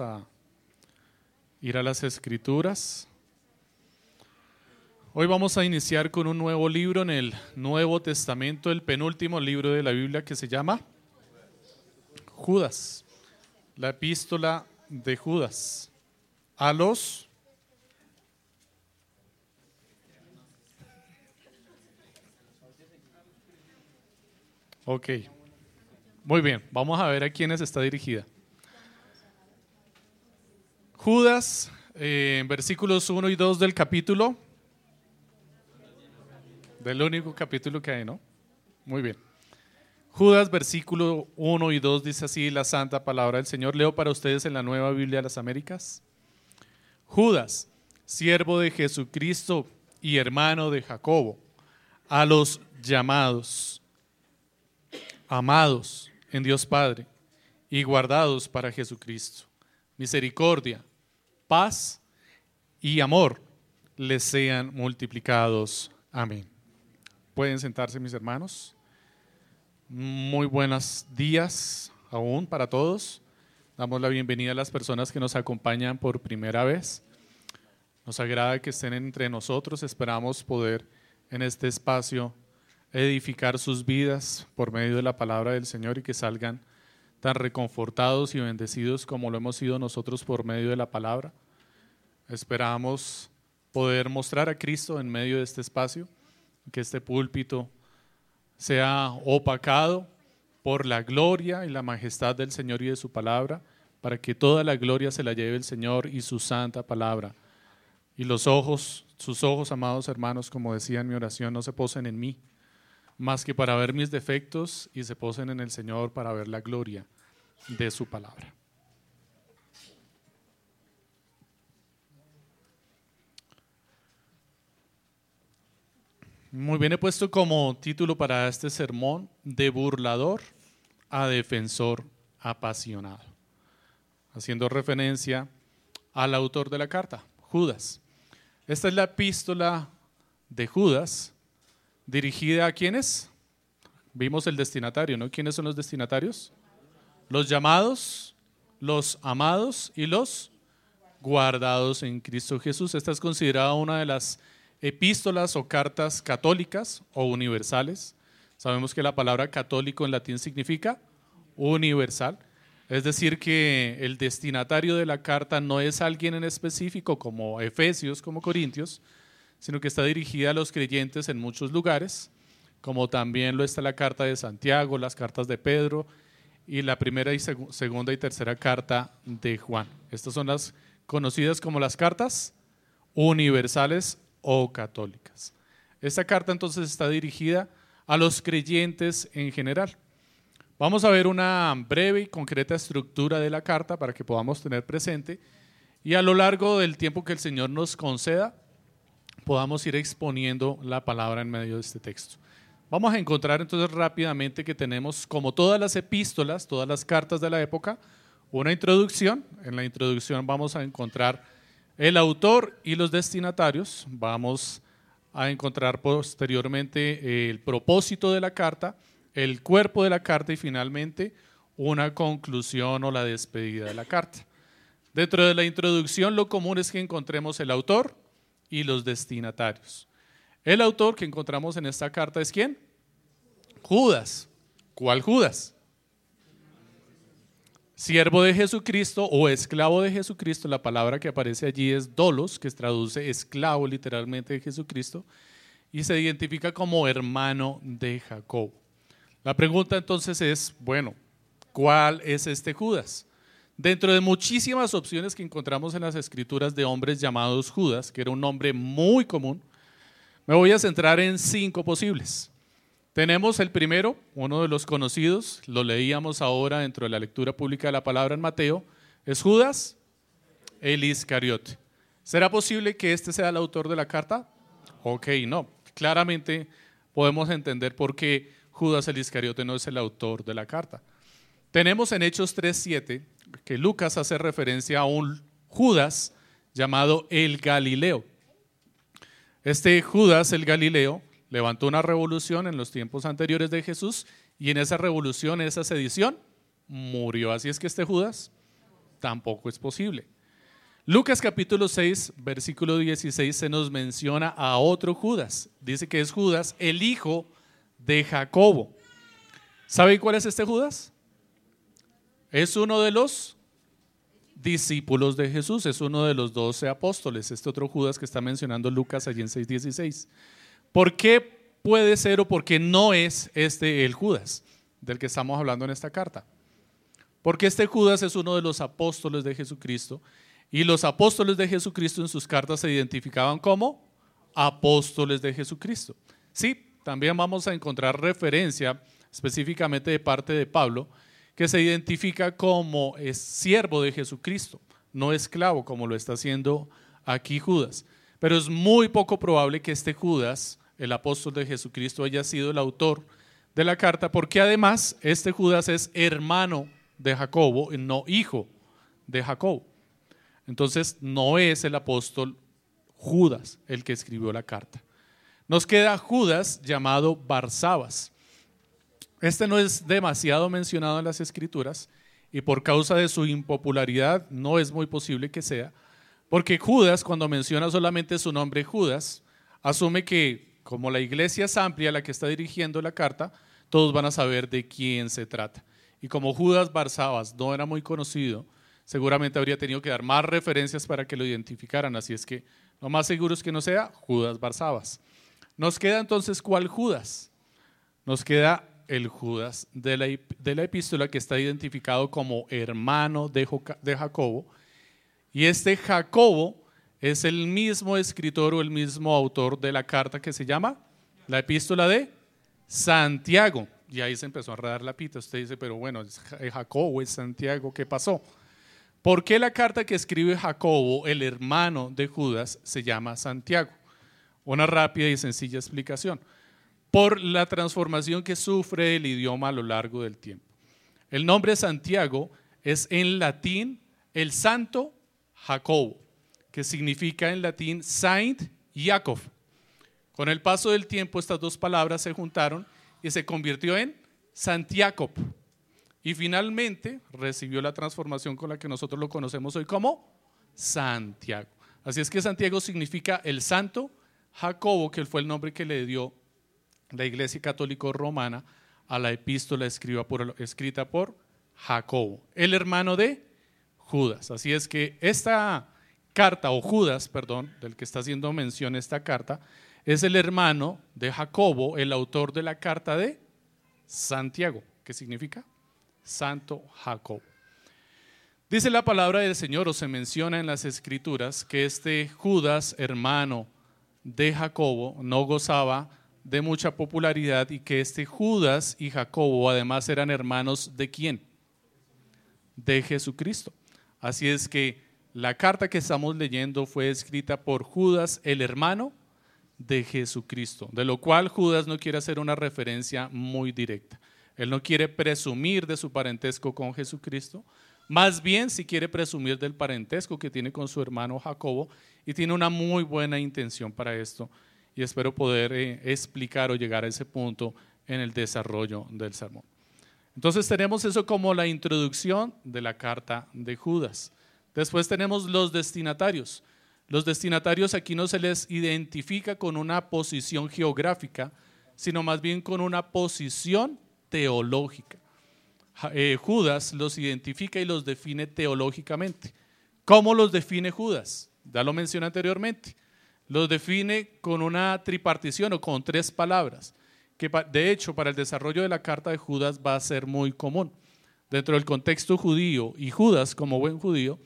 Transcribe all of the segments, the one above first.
a ir a las escrituras. Hoy vamos a iniciar con un nuevo libro en el Nuevo Testamento, el penúltimo libro de la Biblia que se llama Judas, la epístola de Judas a los Ok, muy bien, vamos a ver a quiénes está dirigida. Judas, eh, versículos 1 y 2 del capítulo, del único capítulo que hay, ¿no? Muy bien. Judas, versículo 1 y 2 dice así la santa palabra del Señor. Leo para ustedes en la Nueva Biblia de las Américas. Judas, siervo de Jesucristo y hermano de Jacobo, a los llamados, amados en Dios Padre y guardados para Jesucristo. Misericordia, paz y amor les sean multiplicados. Amén. Pueden sentarse mis hermanos. Muy buenos días aún para todos. Damos la bienvenida a las personas que nos acompañan por primera vez. Nos agrada que estén entre nosotros. Esperamos poder en este espacio edificar sus vidas por medio de la palabra del Señor y que salgan tan reconfortados y bendecidos como lo hemos sido nosotros por medio de la palabra. Esperamos poder mostrar a Cristo en medio de este espacio, que este púlpito sea opacado por la gloria y la majestad del Señor y de su palabra, para que toda la gloria se la lleve el Señor y su santa palabra. Y los ojos, sus ojos, amados hermanos, como decía en mi oración, no se posen en mí, más que para ver mis defectos y se posen en el Señor para ver la gloria de su palabra. Muy bien, he puesto como título para este sermón, de burlador a defensor apasionado, haciendo referencia al autor de la carta, Judas. Esta es la epístola de Judas, dirigida a quienes? Vimos el destinatario, ¿no? ¿Quiénes son los destinatarios? Los llamados, los amados y los guardados en Cristo Jesús. Esta es considerada una de las epístolas o cartas católicas o universales. Sabemos que la palabra católico en latín significa universal. Es decir, que el destinatario de la carta no es alguien en específico como Efesios, como Corintios, sino que está dirigida a los creyentes en muchos lugares, como también lo está la carta de Santiago, las cartas de Pedro y la primera y segunda y tercera carta de Juan. Estas son las conocidas como las cartas universales o católicas. Esta carta entonces está dirigida a los creyentes en general. Vamos a ver una breve y concreta estructura de la carta para que podamos tener presente y a lo largo del tiempo que el Señor nos conceda podamos ir exponiendo la palabra en medio de este texto. Vamos a encontrar entonces rápidamente que tenemos, como todas las epístolas, todas las cartas de la época, una introducción. En la introducción vamos a encontrar el autor y los destinatarios. Vamos a encontrar posteriormente el propósito de la carta, el cuerpo de la carta y finalmente una conclusión o la despedida de la carta. Dentro de la introducción lo común es que encontremos el autor, y los destinatarios. El autor que encontramos en esta carta es quién? Judas. ¿Cuál Judas? Siervo de Jesucristo o esclavo de Jesucristo, la palabra que aparece allí es dolos, que traduce esclavo literalmente de Jesucristo, y se identifica como hermano de Jacob. La pregunta entonces es, bueno, ¿cuál es este Judas? Dentro de muchísimas opciones que encontramos en las escrituras de hombres llamados Judas, que era un nombre muy común, me voy a centrar en cinco posibles. Tenemos el primero, uno de los conocidos, lo leíamos ahora dentro de la lectura pública de la palabra en Mateo, es Judas el Iscariote. ¿Será posible que este sea el autor de la carta? Ok, no. Claramente podemos entender por qué Judas el Iscariote no es el autor de la carta. Tenemos en Hechos 3.7 que Lucas hace referencia a un Judas llamado el Galileo. Este Judas el Galileo levantó una revolución en los tiempos anteriores de Jesús y en esa revolución, esa sedición, murió. Así es que este Judas tampoco es posible. Lucas capítulo 6, versículo 16 se nos menciona a otro Judas. Dice que es Judas, el hijo de Jacobo. ¿Sabe cuál es este Judas? Es uno de los discípulos de Jesús, es uno de los doce apóstoles, este otro Judas que está mencionando Lucas allí en 6.16. ¿Por qué puede ser o por qué no es este el Judas del que estamos hablando en esta carta? Porque este Judas es uno de los apóstoles de Jesucristo y los apóstoles de Jesucristo en sus cartas se identificaban como apóstoles de Jesucristo. Sí, también vamos a encontrar referencia específicamente de parte de Pablo, que se identifica como es siervo de Jesucristo, no esclavo como lo está haciendo aquí Judas. Pero es muy poco probable que este Judas, el apóstol de Jesucristo, haya sido el autor de la carta, porque además este Judas es hermano de Jacobo, no hijo de Jacobo. Entonces no es el apóstol Judas el que escribió la carta. Nos queda Judas llamado Barsabas. Este no es demasiado mencionado en las escrituras y por causa de su impopularidad no es muy posible que sea, porque Judas cuando menciona solamente su nombre Judas, asume que como la iglesia es amplia la que está dirigiendo la carta, todos van a saber de quién se trata. Y como Judas Barsabas no era muy conocido, seguramente habría tenido que dar más referencias para que lo identificaran, así es que lo más seguro es que no sea Judas Barsabas. Nos queda entonces cuál Judas? Nos queda el Judas de la, de la epístola que está identificado como hermano de, de Jacobo. Y este Jacobo es el mismo escritor o el mismo autor de la carta que se llama la epístola de Santiago. Y ahí se empezó a redar la pita. Usted dice, pero bueno, es Jacobo, es Santiago, ¿qué pasó? ¿Por qué la carta que escribe Jacobo, el hermano de Judas, se llama Santiago? Una rápida y sencilla explicación por la transformación que sufre el idioma a lo largo del tiempo. El nombre Santiago es en latín el santo Jacobo, que significa en latín Saint Jacob. Con el paso del tiempo estas dos palabras se juntaron y se convirtió en Santiago. Y finalmente recibió la transformación con la que nosotros lo conocemos hoy como Santiago. Así es que Santiago significa el santo Jacobo, que fue el nombre que le dio la Iglesia Católica Romana a la epístola escrita por Jacobo, el hermano de Judas. Así es que esta carta, o Judas, perdón, del que está haciendo mención esta carta, es el hermano de Jacobo, el autor de la carta de Santiago, ¿Qué significa Santo Jacobo. Dice la palabra del Señor, o se menciona en las escrituras, que este Judas, hermano de Jacobo, no gozaba de mucha popularidad y que este Judas y Jacobo además eran hermanos de quién? De Jesucristo. Así es que la carta que estamos leyendo fue escrita por Judas, el hermano de Jesucristo, de lo cual Judas no quiere hacer una referencia muy directa. Él no quiere presumir de su parentesco con Jesucristo, más bien si quiere presumir del parentesco que tiene con su hermano Jacobo y tiene una muy buena intención para esto y espero poder eh, explicar o llegar a ese punto en el desarrollo del sermón. Entonces tenemos eso como la introducción de la carta de Judas. Después tenemos los destinatarios. Los destinatarios aquí no se les identifica con una posición geográfica, sino más bien con una posición teológica. Eh, Judas los identifica y los define teológicamente. ¿Cómo los define Judas? Ya lo mencioné anteriormente lo define con una tripartición o con tres palabras, que de hecho para el desarrollo de la carta de Judas va a ser muy común. Dentro del contexto judío y Judas como buen judío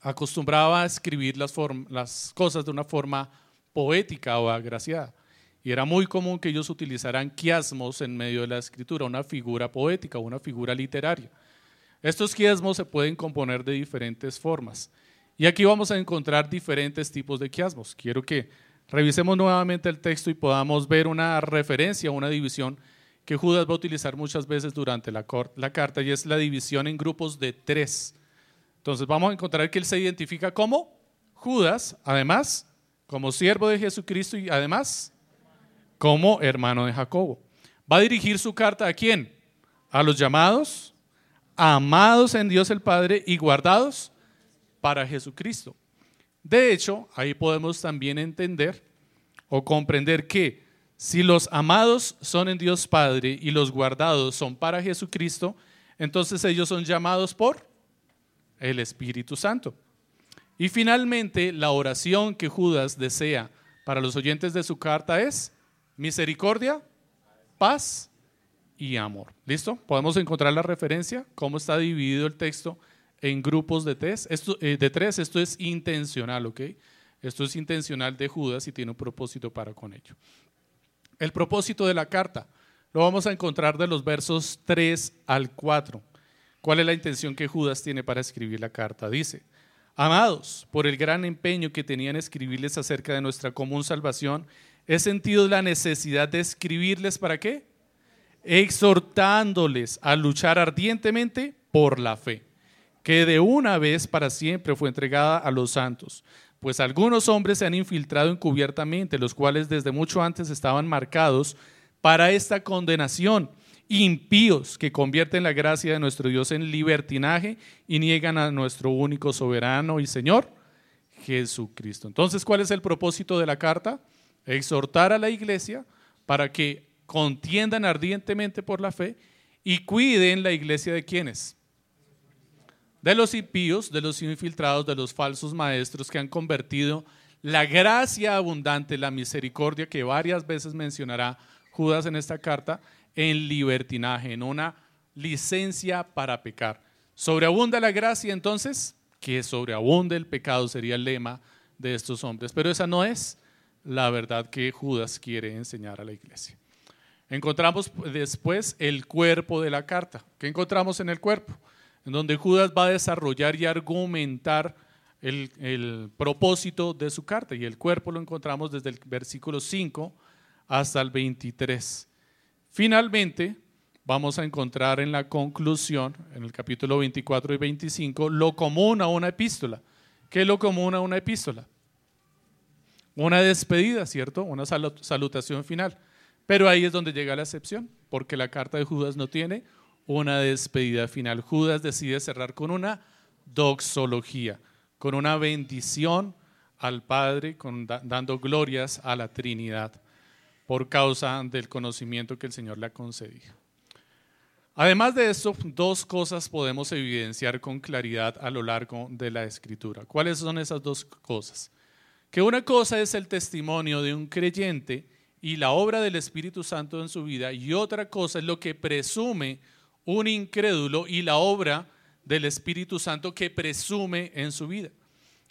acostumbraba a escribir las, las cosas de una forma poética o agraciada. Y era muy común que ellos utilizaran quiasmos en medio de la escritura, una figura poética, una figura literaria. Estos quiasmos se pueden componer de diferentes formas. Y aquí vamos a encontrar diferentes tipos de quiasmos. Quiero que revisemos nuevamente el texto y podamos ver una referencia, una división que Judas va a utilizar muchas veces durante la, la carta y es la división en grupos de tres. Entonces vamos a encontrar que él se identifica como Judas, además como siervo de Jesucristo y además como hermano de Jacobo. Va a dirigir su carta a quién? A los llamados, amados en Dios el Padre y guardados para Jesucristo. De hecho, ahí podemos también entender o comprender que si los amados son en Dios Padre y los guardados son para Jesucristo, entonces ellos son llamados por el Espíritu Santo. Y finalmente, la oración que Judas desea para los oyentes de su carta es misericordia, paz y amor. ¿Listo? Podemos encontrar la referencia, cómo está dividido el texto en grupos de tres. Esto, eh, de tres. Esto es intencional, ¿ok? Esto es intencional de Judas y tiene un propósito para con ello. El propósito de la carta lo vamos a encontrar de los versos 3 al 4. ¿Cuál es la intención que Judas tiene para escribir la carta? Dice, amados, por el gran empeño que tenían escribirles acerca de nuestra común salvación, he sentido la necesidad de escribirles para qué? Exhortándoles a luchar ardientemente por la fe, que de una vez para siempre fue entregada a los santos pues algunos hombres se han infiltrado encubiertamente, los cuales desde mucho antes estaban marcados para esta condenación, impíos que convierten la gracia de nuestro Dios en libertinaje y niegan a nuestro único soberano y Señor, Jesucristo. Entonces, ¿cuál es el propósito de la carta? Exhortar a la iglesia para que contiendan ardientemente por la fe y cuiden la iglesia de quienes? De los impíos, de los infiltrados, de los falsos maestros que han convertido la gracia abundante, la misericordia que varias veces mencionará Judas en esta carta, en libertinaje, en una licencia para pecar. ¿Sobreabunda la gracia entonces? Que sobreabunde el pecado sería el lema de estos hombres. Pero esa no es la verdad que Judas quiere enseñar a la iglesia. Encontramos después el cuerpo de la carta. ¿Qué encontramos en el cuerpo? En donde Judas va a desarrollar y argumentar el, propósito de su carta. Y el cuerpo lo encontramos desde el versículo 5 hasta el 23. Finalmente, vamos a encontrar en la conclusión, en el capítulo 24 y 25, lo común a una epístola. ¿Qué es lo común a una epístola? Una despedida, ¿cierto? Una salutación final. Pero ahí es donde llega la excepción, porque la carta de Judas no tiene una despedida final. Judas decide cerrar con una doxología, con una bendición al Padre, dando glorias a la Trinidad por causa del conocimiento que el Señor le ha concedido. Además de esto, dos cosas podemos evidenciar con claridad a lo largo de la escritura. ¿Cuáles son esas dos cosas? Que una cosa es el testimonio de un creyente y la obra del Espíritu Santo en su vida y otra cosa es lo que presume un incrédulo y la obra del Espíritu Santo que presume en su vida.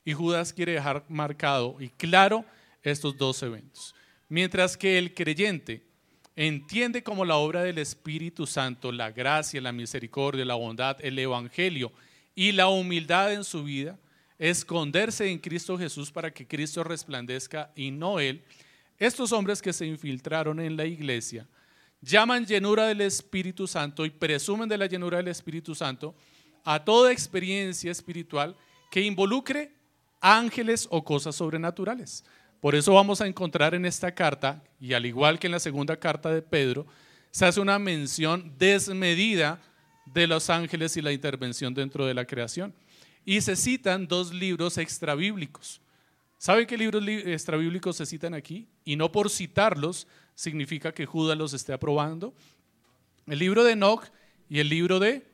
Y Judas quiere dejar marcado y claro estos dos eventos. Mientras que el creyente entiende como la obra del Espíritu Santo, la gracia, la misericordia, la bondad, el Evangelio y la humildad en su vida, esconderse en Cristo Jesús para que Cristo resplandezca y no Él, estos hombres que se infiltraron en la iglesia llaman llenura del Espíritu Santo y presumen de la llenura del Espíritu Santo a toda experiencia espiritual que involucre ángeles o cosas sobrenaturales. Por eso vamos a encontrar en esta carta, y al igual que en la segunda carta de Pedro, se hace una mención desmedida de los ángeles y la intervención dentro de la creación. Y se citan dos libros extrabíblicos. ¿Saben qué libros extrabíblicos se citan aquí? Y no por citarlos, significa que Judas los esté aprobando. El libro de Enoch y el libro de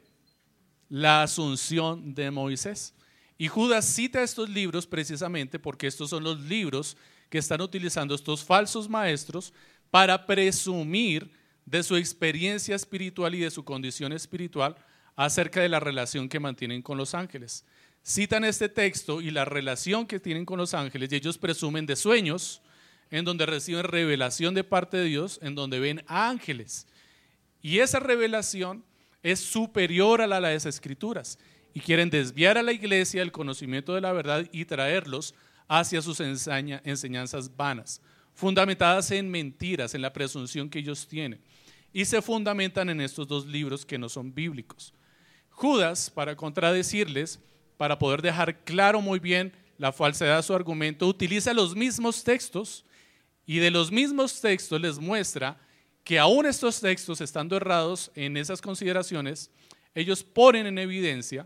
la asunción de Moisés. Y Judas cita estos libros precisamente porque estos son los libros que están utilizando estos falsos maestros para presumir de su experiencia espiritual y de su condición espiritual acerca de la relación que mantienen con los ángeles. Citan este texto y la relación que tienen con los ángeles y ellos presumen de sueños, en donde reciben revelación de parte de Dios, en donde ven ángeles. Y esa revelación es superior a la de las escrituras. Y quieren desviar a la iglesia del conocimiento de la verdad y traerlos hacia sus enseñanzas vanas, fundamentadas en mentiras, en la presunción que ellos tienen. Y se fundamentan en estos dos libros que no son bíblicos. Judas, para contradecirles, para poder dejar claro muy bien la falsedad de su argumento, utiliza los mismos textos y de los mismos textos les muestra que aún estos textos, estando errados en esas consideraciones, ellos ponen en evidencia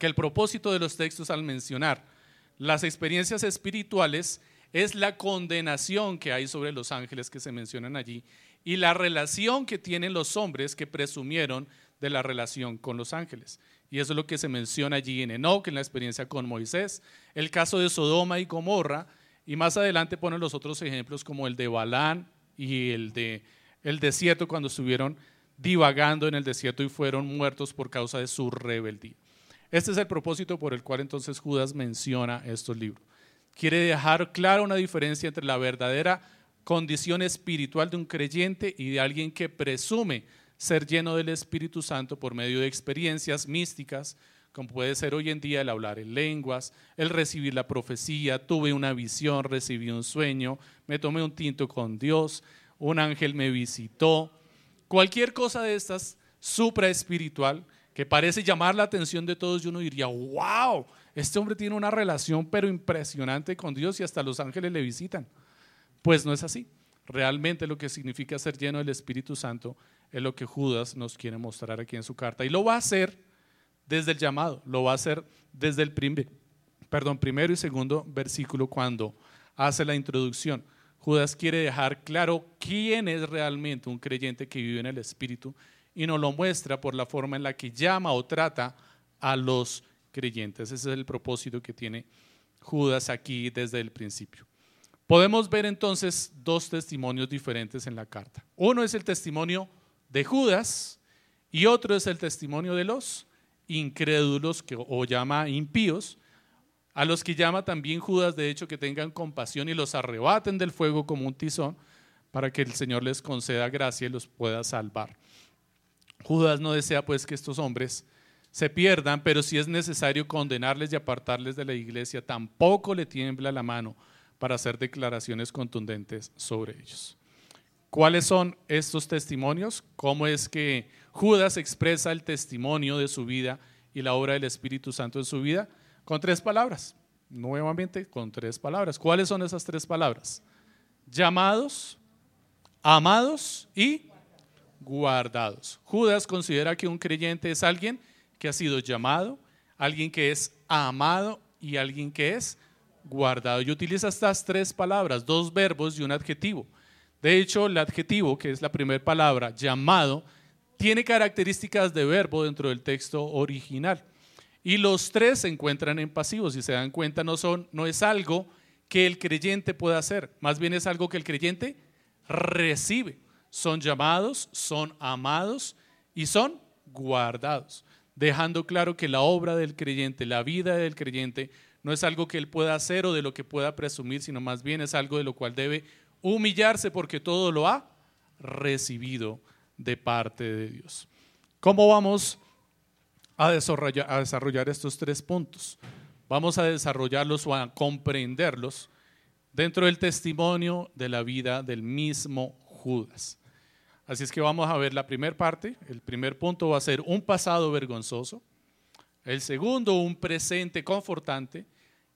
que el propósito de los textos al mencionar las experiencias espirituales es la condenación que hay sobre los ángeles que se mencionan allí y la relación que tienen los hombres que presumieron de la relación con los ángeles. Y eso es lo que se menciona allí en Enoch, en la experiencia con Moisés, el caso de Sodoma y Gomorra, y más adelante ponen los otros ejemplos como el de Balán y el de el desierto cuando estuvieron divagando en el desierto y fueron muertos por causa de su rebeldía. Este es el propósito por el cual entonces Judas menciona estos libros. Quiere dejar clara una diferencia entre la verdadera condición espiritual de un creyente y de alguien que presume ser lleno del Espíritu Santo por medio de experiencias místicas, como puede ser hoy en día el hablar en lenguas, el recibir la profecía, tuve una visión, recibí un sueño, me tomé un tinto con Dios, un ángel me visitó, cualquier cosa de estas supraespiritual que parece llamar la atención de todos y uno diría, wow, este hombre tiene una relación pero impresionante con Dios y hasta los ángeles le visitan. Pues no es así. Realmente lo que significa ser lleno del Espíritu Santo es lo que Judas nos quiere mostrar aquí en su carta. Y lo va a hacer desde el llamado, lo va a hacer desde el primer, perdón, primero y segundo versículo cuando hace la introducción. Judas quiere dejar claro quién es realmente un creyente que vive en el Espíritu y nos lo muestra por la forma en la que llama o trata a los creyentes. Ese es el propósito que tiene Judas aquí desde el principio. Podemos ver entonces dos testimonios diferentes en la carta. Uno es el testimonio de Judas y otro es el testimonio de los incrédulos que, o llama impíos, a los que llama también Judas, de hecho, que tengan compasión y los arrebaten del fuego como un tizón, para que el Señor les conceda gracia y los pueda salvar. Judas no desea pues que estos hombres se pierdan, pero si es necesario condenarles y apartarles de la iglesia, tampoco le tiembla la mano para hacer declaraciones contundentes sobre ellos. ¿Cuáles son estos testimonios? ¿Cómo es que Judas expresa el testimonio de su vida y la obra del Espíritu Santo en su vida? Con tres palabras, nuevamente con tres palabras. ¿Cuáles son esas tres palabras? Llamados, amados y guardados. Judas considera que un creyente es alguien que ha sido llamado, alguien que es amado y alguien que es guardado. Y utiliza estas tres palabras, dos verbos y un adjetivo. De hecho, el adjetivo, que es la primera palabra, llamado, tiene características de verbo dentro del texto original. Y los tres se encuentran en pasivos. Si se dan cuenta, no, son, no es algo que el creyente pueda hacer, más bien es algo que el creyente recibe. Son llamados, son amados y son guardados, dejando claro que la obra del creyente, la vida del creyente, no es algo que él pueda hacer o de lo que pueda presumir, sino más bien es algo de lo cual debe humillarse porque todo lo ha recibido de parte de Dios. ¿Cómo vamos a desarrollar, estos tres puntos. Vamos a desarrollarlos o a comprenderlos dentro del testimonio de la vida del mismo Judas. Así es que vamos a ver la primera parte. El primer punto va a ser un pasado vergonzoso. El segundo, un presente confortante.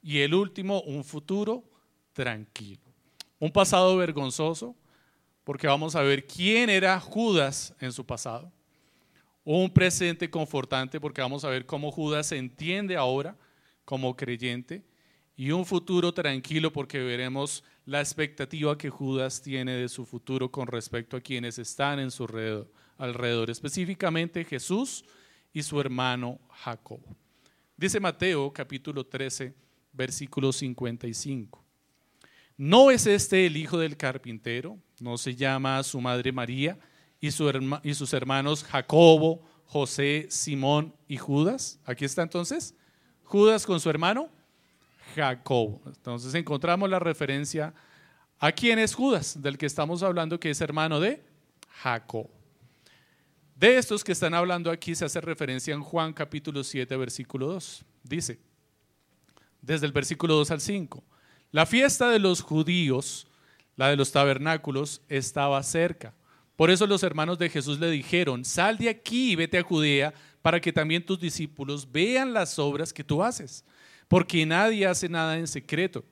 Y el último, un futuro tranquilo. Un pasado vergonzoso, porque vamos a ver quién era Judas en su pasado un presente confortante porque vamos a ver cómo Judas se entiende ahora como creyente y un futuro tranquilo porque veremos la expectativa que Judas tiene de su futuro con respecto a quienes están en su alrededor, alrededor específicamente Jesús y su hermano Jacob. Dice Mateo capítulo 13, versículo 55. ¿No es este el hijo del carpintero? ¿No se llama su madre María? y, sus hermanos Jacobo, José, Simón y Judas. Aquí está entonces Judas con su hermano Jacobo. Entonces encontramos la referencia a quién es Judas, del que estamos hablando, que es hermano de Jacob. De estos que están hablando aquí se hace referencia en Juan capítulo 7, versículo 2. Dice, desde el versículo 2 al 5, la fiesta de los judíos, la de los tabernáculos, estaba cerca. Por eso los hermanos de Jesús le dijeron, sal de aquí y vete a Judea para que también tus discípulos vean las obras que tú haces, porque nadie hace nada en secreto.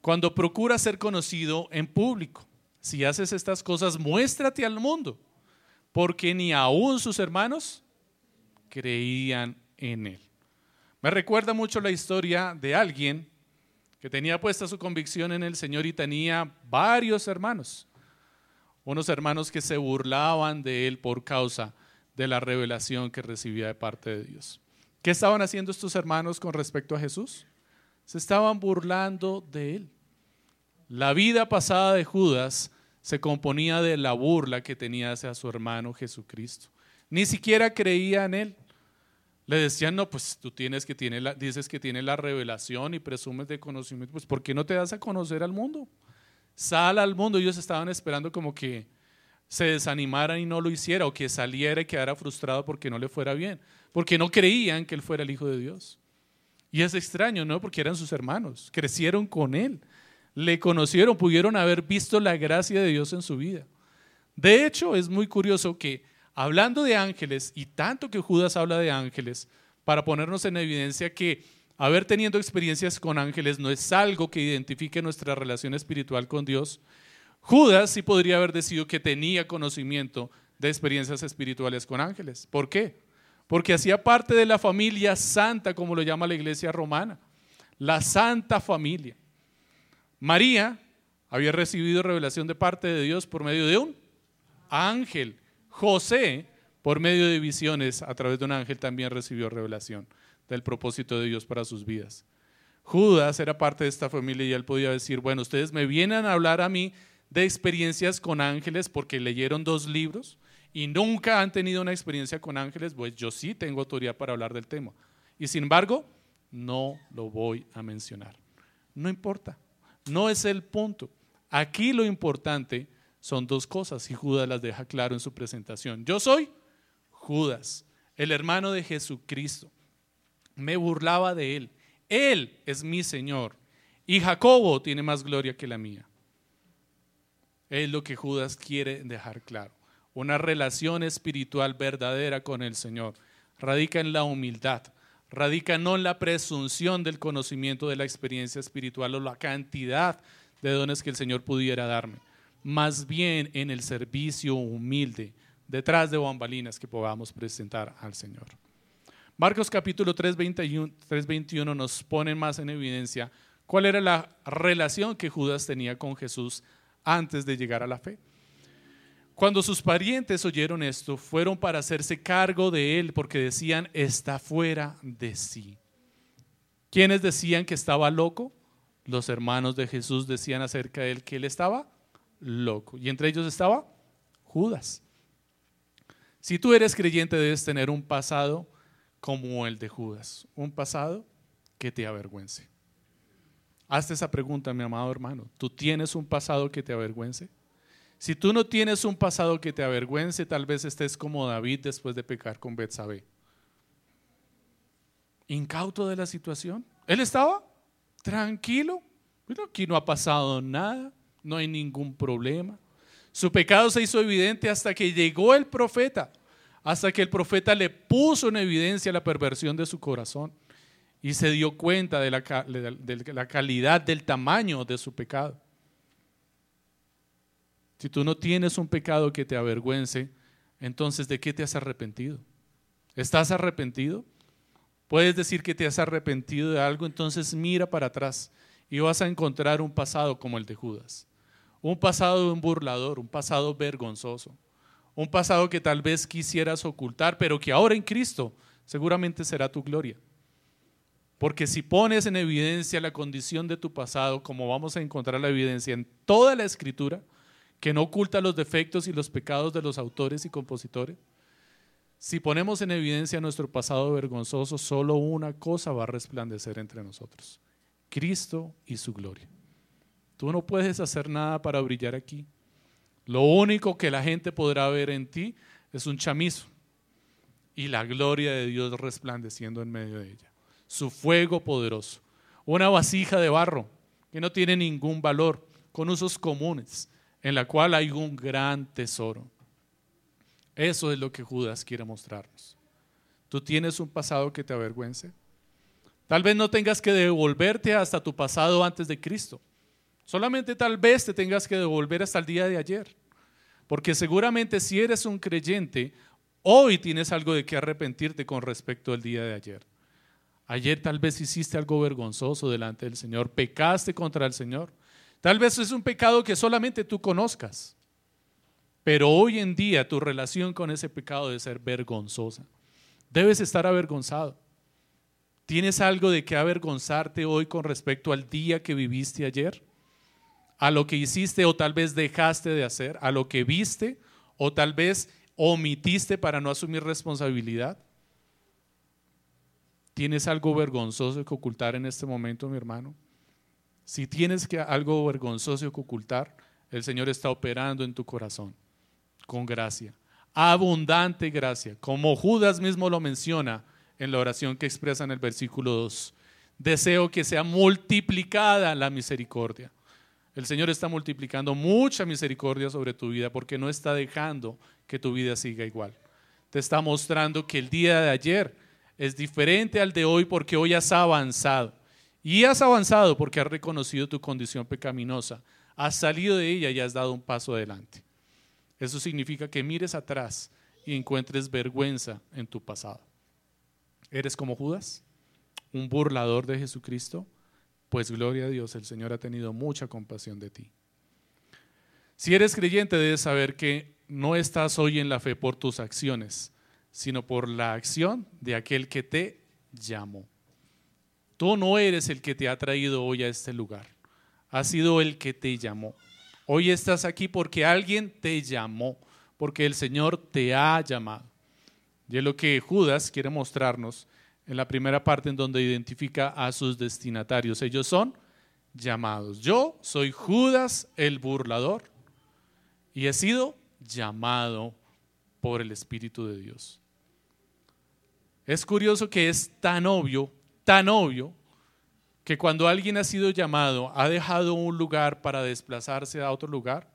Cuando procuras ser conocido en público, si haces estas cosas, muéstrate al mundo, porque ni aún sus hermanos creían en él. Me recuerda mucho la historia de alguien que tenía puesta su convicción en el Señor y tenía varios hermanos. Unos hermanos que se burlaban de él por causa de la revelación que recibía de parte de Dios. ¿Qué estaban haciendo estos hermanos con respecto a Jesús? Se estaban burlando de él. La vida pasada de Judas se componía de la burla que tenía hacia su hermano Jesucristo. Ni siquiera creía en él. Le decían, no, pues tú tienes que tiene la, dices que tiene la revelación y presumes de conocimiento, pues ¿por qué no te das a conocer al mundo? Sal al mundo. Ellos estaban esperando como que se desanimara y no lo hiciera, o que saliera y quedara frustrado porque no le fuera bien, porque no creían que él fuera el Hijo de Dios. Y es extraño, ¿no? Porque eran sus hermanos, crecieron con él, le conocieron, pudieron haber visto la gracia de Dios en su vida. De hecho, es muy curioso que hablando de ángeles, y tanto que Judas habla de ángeles, para ponernos en evidencia que haber teniendo experiencias con ángeles no es algo que identifique nuestra relación espiritual con Dios. Judas sí podría haber decidido que tenía conocimiento de experiencias espirituales con ángeles. ¿Por qué? Porque hacía parte de la familia santa, como lo llama la iglesia romana, la santa familia. María había recibido revelación de parte de Dios por medio de un ángel. José, por medio de visiones a través de un ángel, también recibió revelación del propósito de Dios para sus vidas. Judas era parte de esta familia y él podía decir, bueno, ustedes me vienen a hablar a mí de experiencias con ángeles porque leyeron dos libros y nunca han tenido una experiencia con ángeles, pues yo sí tengo autoridad para hablar del tema. Y sin embargo, no lo voy a mencionar. No importa. No es el punto. Aquí lo importante son dos cosas y Judas las deja claro en su presentación. Yo soy Judas, el hermano de Jesucristo. Me burlaba de él. Él es mi Señor. Y Jacobo tiene más gloria que la mía. Es lo que Judas quiere dejar claro. Una relación espiritual verdadera con el Señor radica en la humildad, radica no en la presunción del conocimiento de la experiencia espiritual o la cantidad de dones que el Señor pudiera darme, más bien en el servicio humilde detrás de bambalinas que podamos presentar al Señor. Marcos capítulo 3, 21 nos pone más en evidencia cuál era la relación que Judas tenía con Jesús antes de llegar a la fe. Cuando sus parientes oyeron esto, fueron para hacerse cargo de él porque decían, está fuera de sí. ¿Quiénes decían que estaba loco? Los hermanos de Jesús decían acerca de él que él estaba loco. Y entre ellos estaba Judas. Si tú eres creyente, debes tener un pasado como el de Judas, un pasado que te avergüence. Hazte esa pregunta, mi amado hermano. ¿Tú tienes un pasado que te avergüence? Si tú no tienes un pasado que te avergüence, tal vez estés como David después de pecar con Betsabé. Incauto de la situación. Él estaba tranquilo. Pero aquí no ha pasado nada, no hay ningún problema. Su pecado se hizo evidente hasta que llegó el profeta, hasta que el profeta le puso en evidencia la perversión de su corazón y se dio cuenta de la, de la calidad, del tamaño de su pecado. Si tú no tienes un pecado que te avergüence, entonces ¿de qué te has arrepentido? ¿Estás arrepentido? Puedes decir que te has arrepentido de algo, entonces mira para atrás y vas a encontrar un pasado como el de Judas. Un pasado de un burlador, un pasado vergonzoso, un pasado que tal vez quisieras ocultar, pero que ahora en Cristo seguramente será tu gloria. Porque si pones en evidencia la condición de tu pasado, como vamos a encontrar la evidencia en toda la escritura, que no oculta los defectos y los pecados de los autores y compositores, si ponemos en evidencia nuestro pasado vergonzoso, solo una cosa va a resplandecer entre nosotros, Cristo y su gloria. Tú no puedes hacer nada para brillar aquí. Lo único que la gente podrá ver en ti es un chamizo y la gloria de Dios resplandeciendo en medio de ella su fuego poderoso. Una vasija de barro que no tiene ningún valor, con usos comunes, en la cual hay un gran tesoro. Eso es lo que Judas quiere mostrarnos. ¿Tú tienes un pasado que te avergüence? Tal vez no tengas que devolverte hasta tu pasado antes de Cristo. Solamente tal vez te tengas que devolver hasta el día de ayer. Porque seguramente si eres un creyente, Hoy tienes algo de que arrepentirte con respecto al día de ayer. Ayer tal vez hiciste algo vergonzoso delante del Señor, pecaste contra el Señor. Tal vez es un pecado que solamente tú conozcas. Pero hoy en día tu relación con ese pecado debe ser vergonzosa. Debes estar avergonzado. ¿Tienes algo de que avergonzarte hoy con respecto al día que viviste ayer? ¿A lo que hiciste o tal vez dejaste de hacer? ¿A lo que viste o tal vez omitiste para no asumir responsabilidad? ¿Tienes algo vergonzoso que ocultar en este momento, mi hermano? Si tienes algo vergonzoso que ocultar, el Señor está operando en tu corazón con gracia, abundante gracia, como Judas mismo lo menciona en la oración que expresa en el versículo 2. Deseo que sea multiplicada la misericordia. El Señor está multiplicando mucha misericordia sobre tu vida porque no está dejando que tu vida siga igual. Te está mostrando que el día de ayer es diferente al de hoy porque hoy has avanzado. Y has avanzado porque has reconocido tu condición pecaminosa, has salido de ella y has dado un paso adelante. Eso significa que mires atrás y encuentres vergüenza en tu pasado. ¿Eres como Judas? ¿Un burlador de Jesucristo? Pues gloria a Dios, el Señor ha tenido mucha compasión de ti. Si eres creyente, debes saber que no estás hoy en la fe por tus acciones, sino por la acción de aquel que te llamó. Tú no eres el que te ha traído hoy a este lugar, ha sido el que te llamó. Hoy estás aquí porque alguien te llamó, porque el Señor te ha llamado. Y es lo que Judas quiere mostrarnos en la primera parte en donde identifica a sus destinatarios. Ellos son llamados. Yo soy Judas el burlador y he sido llamado por el Espíritu de Dios. Es curioso que es tan obvio, tan obvio, que cuando alguien ha sido llamado, ha dejado un lugar para desplazarse a otro lugar,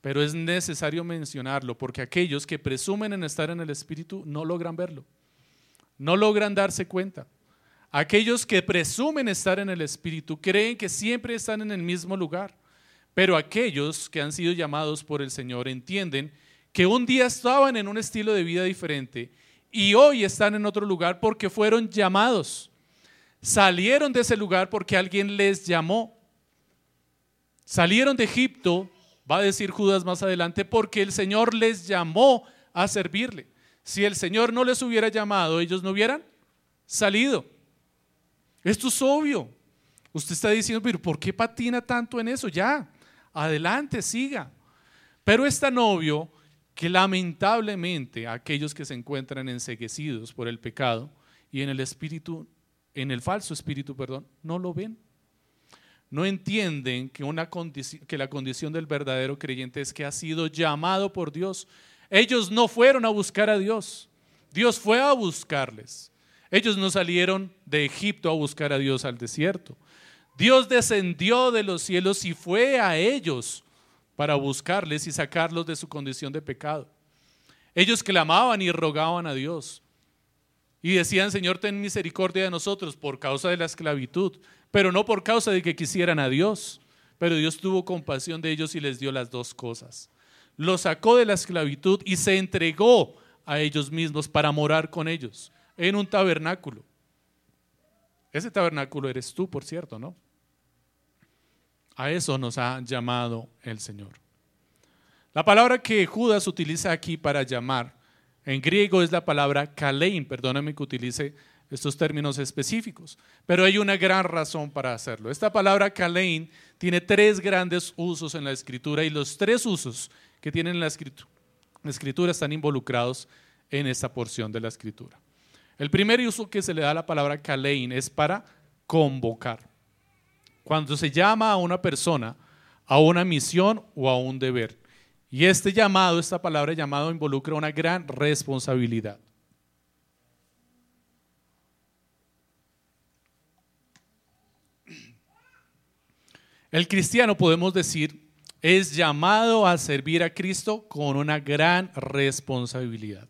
pero es necesario mencionarlo porque aquellos que presumen en estar en el Espíritu no logran verlo, no logran darse cuenta. Aquellos que presumen estar en el Espíritu creen que siempre están en el mismo lugar, pero aquellos que han sido llamados por el Señor entienden que un día estaban en un estilo de vida diferente y hoy están en otro lugar porque fueron llamados. Salieron de ese lugar porque alguien les llamó. Salieron de Egipto, va a decir Judas más adelante, porque el Señor les llamó a servirle. Si el Señor no les hubiera llamado, ellos no hubieran salido. Esto es obvio. Usted está diciendo, pero ¿por qué patina tanto en eso? Ya, adelante, siga. Pero es tan obvio que lamentablemente aquellos que se encuentran enseguecidos por el pecado y en el espíritu en el falso espíritu, perdón, no lo ven. No entienden que, una que la condición del verdadero creyente es que ha sido llamado por Dios. Ellos no fueron a buscar a Dios. Dios fue a buscarles. Ellos no salieron de Egipto a buscar a Dios al desierto. Dios descendió de los cielos y fue a ellos para buscarles y sacarlos de su condición de pecado. Ellos clamaban y rogaban a Dios. Y decían, Señor, ten misericordia de nosotros por causa de la esclavitud, pero no por causa de que quisieran a Dios. Pero Dios tuvo compasión de ellos y les dio las dos cosas. Los sacó de la esclavitud y se entregó a ellos mismos para morar con ellos en un tabernáculo. Ese tabernáculo eres tú, por cierto, ¿no? A eso nos ha llamado el Señor. La palabra que Judas utiliza aquí para llamar en griego es la palabra kalein, perdóname que utilice estos términos específicos, pero hay una gran razón para hacerlo. Esta palabra kalein tiene tres grandes usos en la escritura y los tres usos que tiene la escritura, la escritura están involucrados en esta porción de la escritura. El primer uso que se le da a la palabra kalein es para convocar. Cuando se llama a una persona a una misión o a un deber. Y este llamado, esta palabra llamado, involucra una gran responsabilidad. El cristiano, podemos decir, es llamado a servir a Cristo con una gran responsabilidad.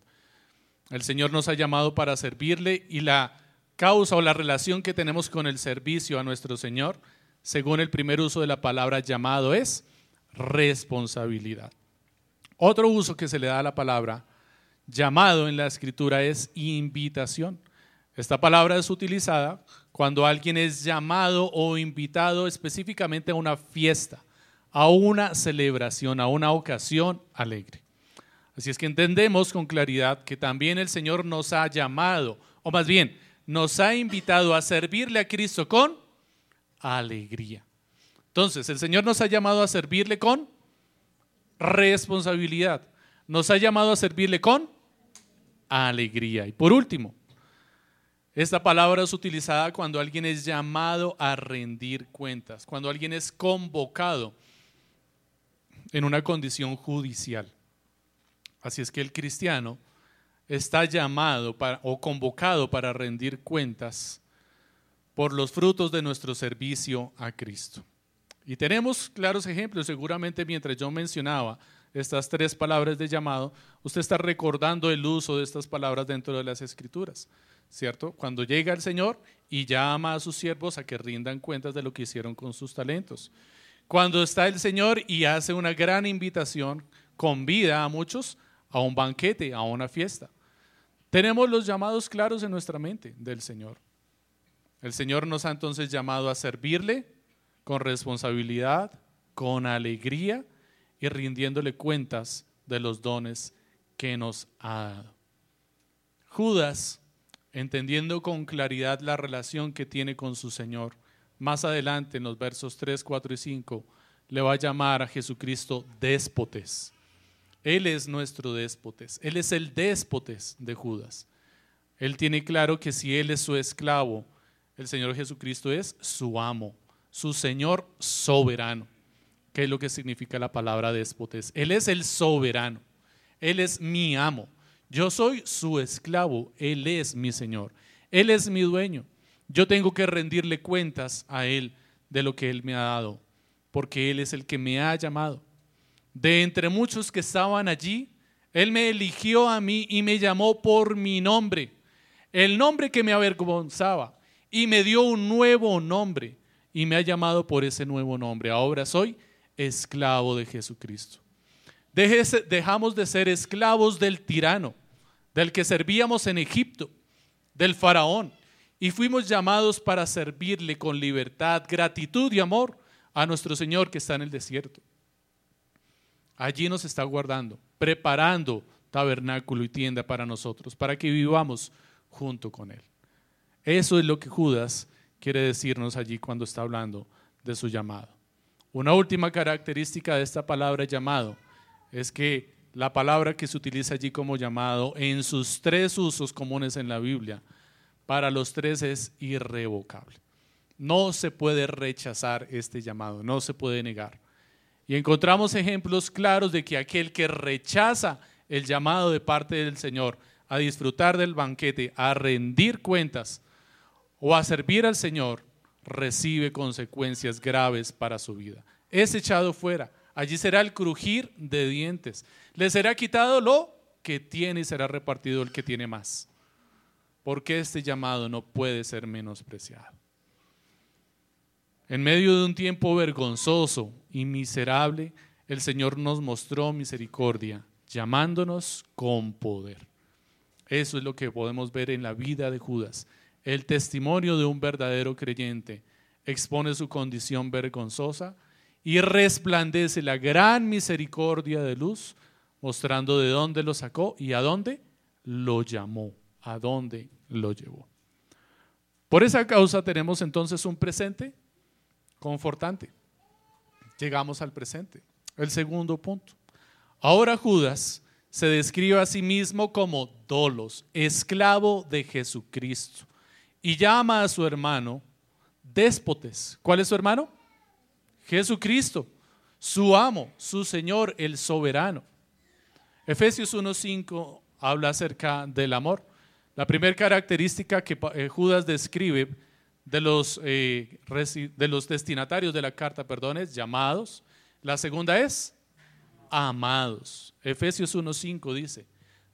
El Señor nos ha llamado para servirle y la causa o la relación que tenemos con el servicio a nuestro Señor, según el primer uso de la palabra llamado, es responsabilidad. Otro uso que se le da a la palabra llamado en la escritura es invitación. Esta palabra es utilizada cuando alguien es llamado o invitado específicamente a una fiesta, a una celebración, a una ocasión alegre. Así es que entendemos con claridad que también el Señor nos ha llamado, o más bien, nos ha invitado a servirle a Cristo con alegría. Entonces, el Señor nos ha llamado a servirle con responsabilidad. Nos ha llamado a servirle con alegría. Y por último, esta palabra es utilizada cuando alguien es llamado a rendir cuentas, cuando alguien es convocado en una condición judicial. Así es que el cristiano está llamado o convocado para rendir cuentas por los frutos de nuestro servicio a Cristo. Y tenemos claros ejemplos, seguramente mientras yo mencionaba estas tres palabras de llamado, usted está recordando el uso de estas palabras dentro de las escrituras. ¿cierto? Cuando llega el Señor y llama a sus siervos a que rindan cuentas de lo que hicieron con sus talentos. Cuando está el Señor y hace una gran invitación, convida a muchos a un banquete, a una fiesta. Tenemos los llamados claros en nuestra mente del Señor. El Señor nos ha entonces llamado a servirle con responsabilidad, con alegría y rindiéndole cuentas de los dones que nos ha dado. Judas entendiendo con claridad la relación que tiene con su Señor. Más adelante, en los versos 3, 4 y 5, le va a llamar a Jesucristo déspotes. Él es nuestro déspotes. Él es el déspotes de Judas. Él tiene claro que si Él es su esclavo, el Señor Jesucristo es su amo, su Señor soberano. ¿Qué es lo que significa la palabra déspotes? Él es el soberano. Él es mi amo. Yo soy su esclavo, Él es mi Señor, Él es mi dueño. Yo tengo que rendirle cuentas a Él de lo que Él me ha dado, porque Él es el que me ha llamado. De entre muchos que estaban allí, Él me eligió a mí y me llamó por mi nombre, el nombre que me avergonzaba, y me dio un nuevo nombre, y me ha llamado por ese nuevo nombre. Ahora soy esclavo de Jesucristo dejamos de ser esclavos del tirano, del que servíamos en Egipto, del faraón, y fuimos llamados para servirle con libertad, gratitud y amor a nuestro Señor que está en el desierto. Allí nos está guardando, preparando tabernáculo y tienda para nosotros, para que vivamos junto con Él. Eso es lo que Judas quiere decirnos allí cuando está hablando de su llamado. Una última característica de esta palabra llamado es que la palabra que se utiliza allí como llamado en sus tres usos comunes en la Biblia, para los tres es irrevocable. No se puede rechazar este llamado, no se puede negar. Y encontramos ejemplos claros de que aquel que rechaza el llamado de parte del Señor a disfrutar del banquete, a rendir cuentas o a servir al Señor, recibe consecuencias graves para su vida. Es echado fuera, Allí será el crujir de dientes. Le será quitado lo que tiene y será repartido el que tiene más. Porque este llamado no puede ser menospreciado. En medio de un tiempo vergonzoso y miserable, el Señor nos mostró misericordia, llamándonos con poder. Eso es lo que podemos ver en la vida de Judas. El testimonio de un verdadero creyente expone su condición vergonzosa y resplandece la gran misericordia de luz, mostrando de dónde lo sacó y a dónde lo llamó, a dónde lo llevó. Por esa causa tenemos entonces un presente confortante. Llegamos al presente. El segundo punto. Ahora Judas se describe a sí mismo como dolos, esclavo de Jesucristo, y llama a su hermano déspotes. ¿Cuál es su hermano? Jesucristo, su amo, su Señor, el soberano. Efesios 1.5 habla acerca del amor. La primera característica que eh, Judas describe de los, eh, de los destinatarios de la carta, perdón, es llamados. La segunda es amados. Efesios 1.5 dice,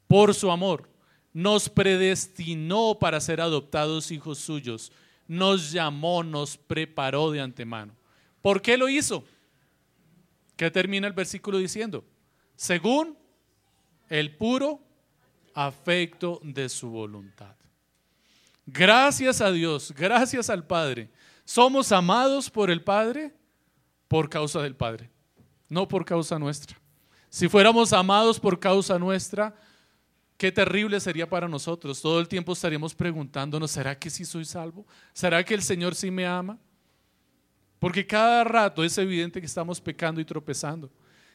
por su amor nos predestinó para ser adoptados hijos suyos, nos llamó, nos preparó de antemano. ¿Por qué lo hizo? ¿Qué termina el versículo diciendo? Según el puro afecto de su voluntad. Gracias a Dios, gracias al Padre. Somos amados por el Padre por causa del Padre, no por causa nuestra. Si fuéramos amados por causa nuestra, qué terrible sería para nosotros. Todo el tiempo estaríamos preguntándonos, ¿será que sí soy salvo? ¿Será que el Señor sí me ama? Porque cada rato es evidente que estamos pecando y tropezando.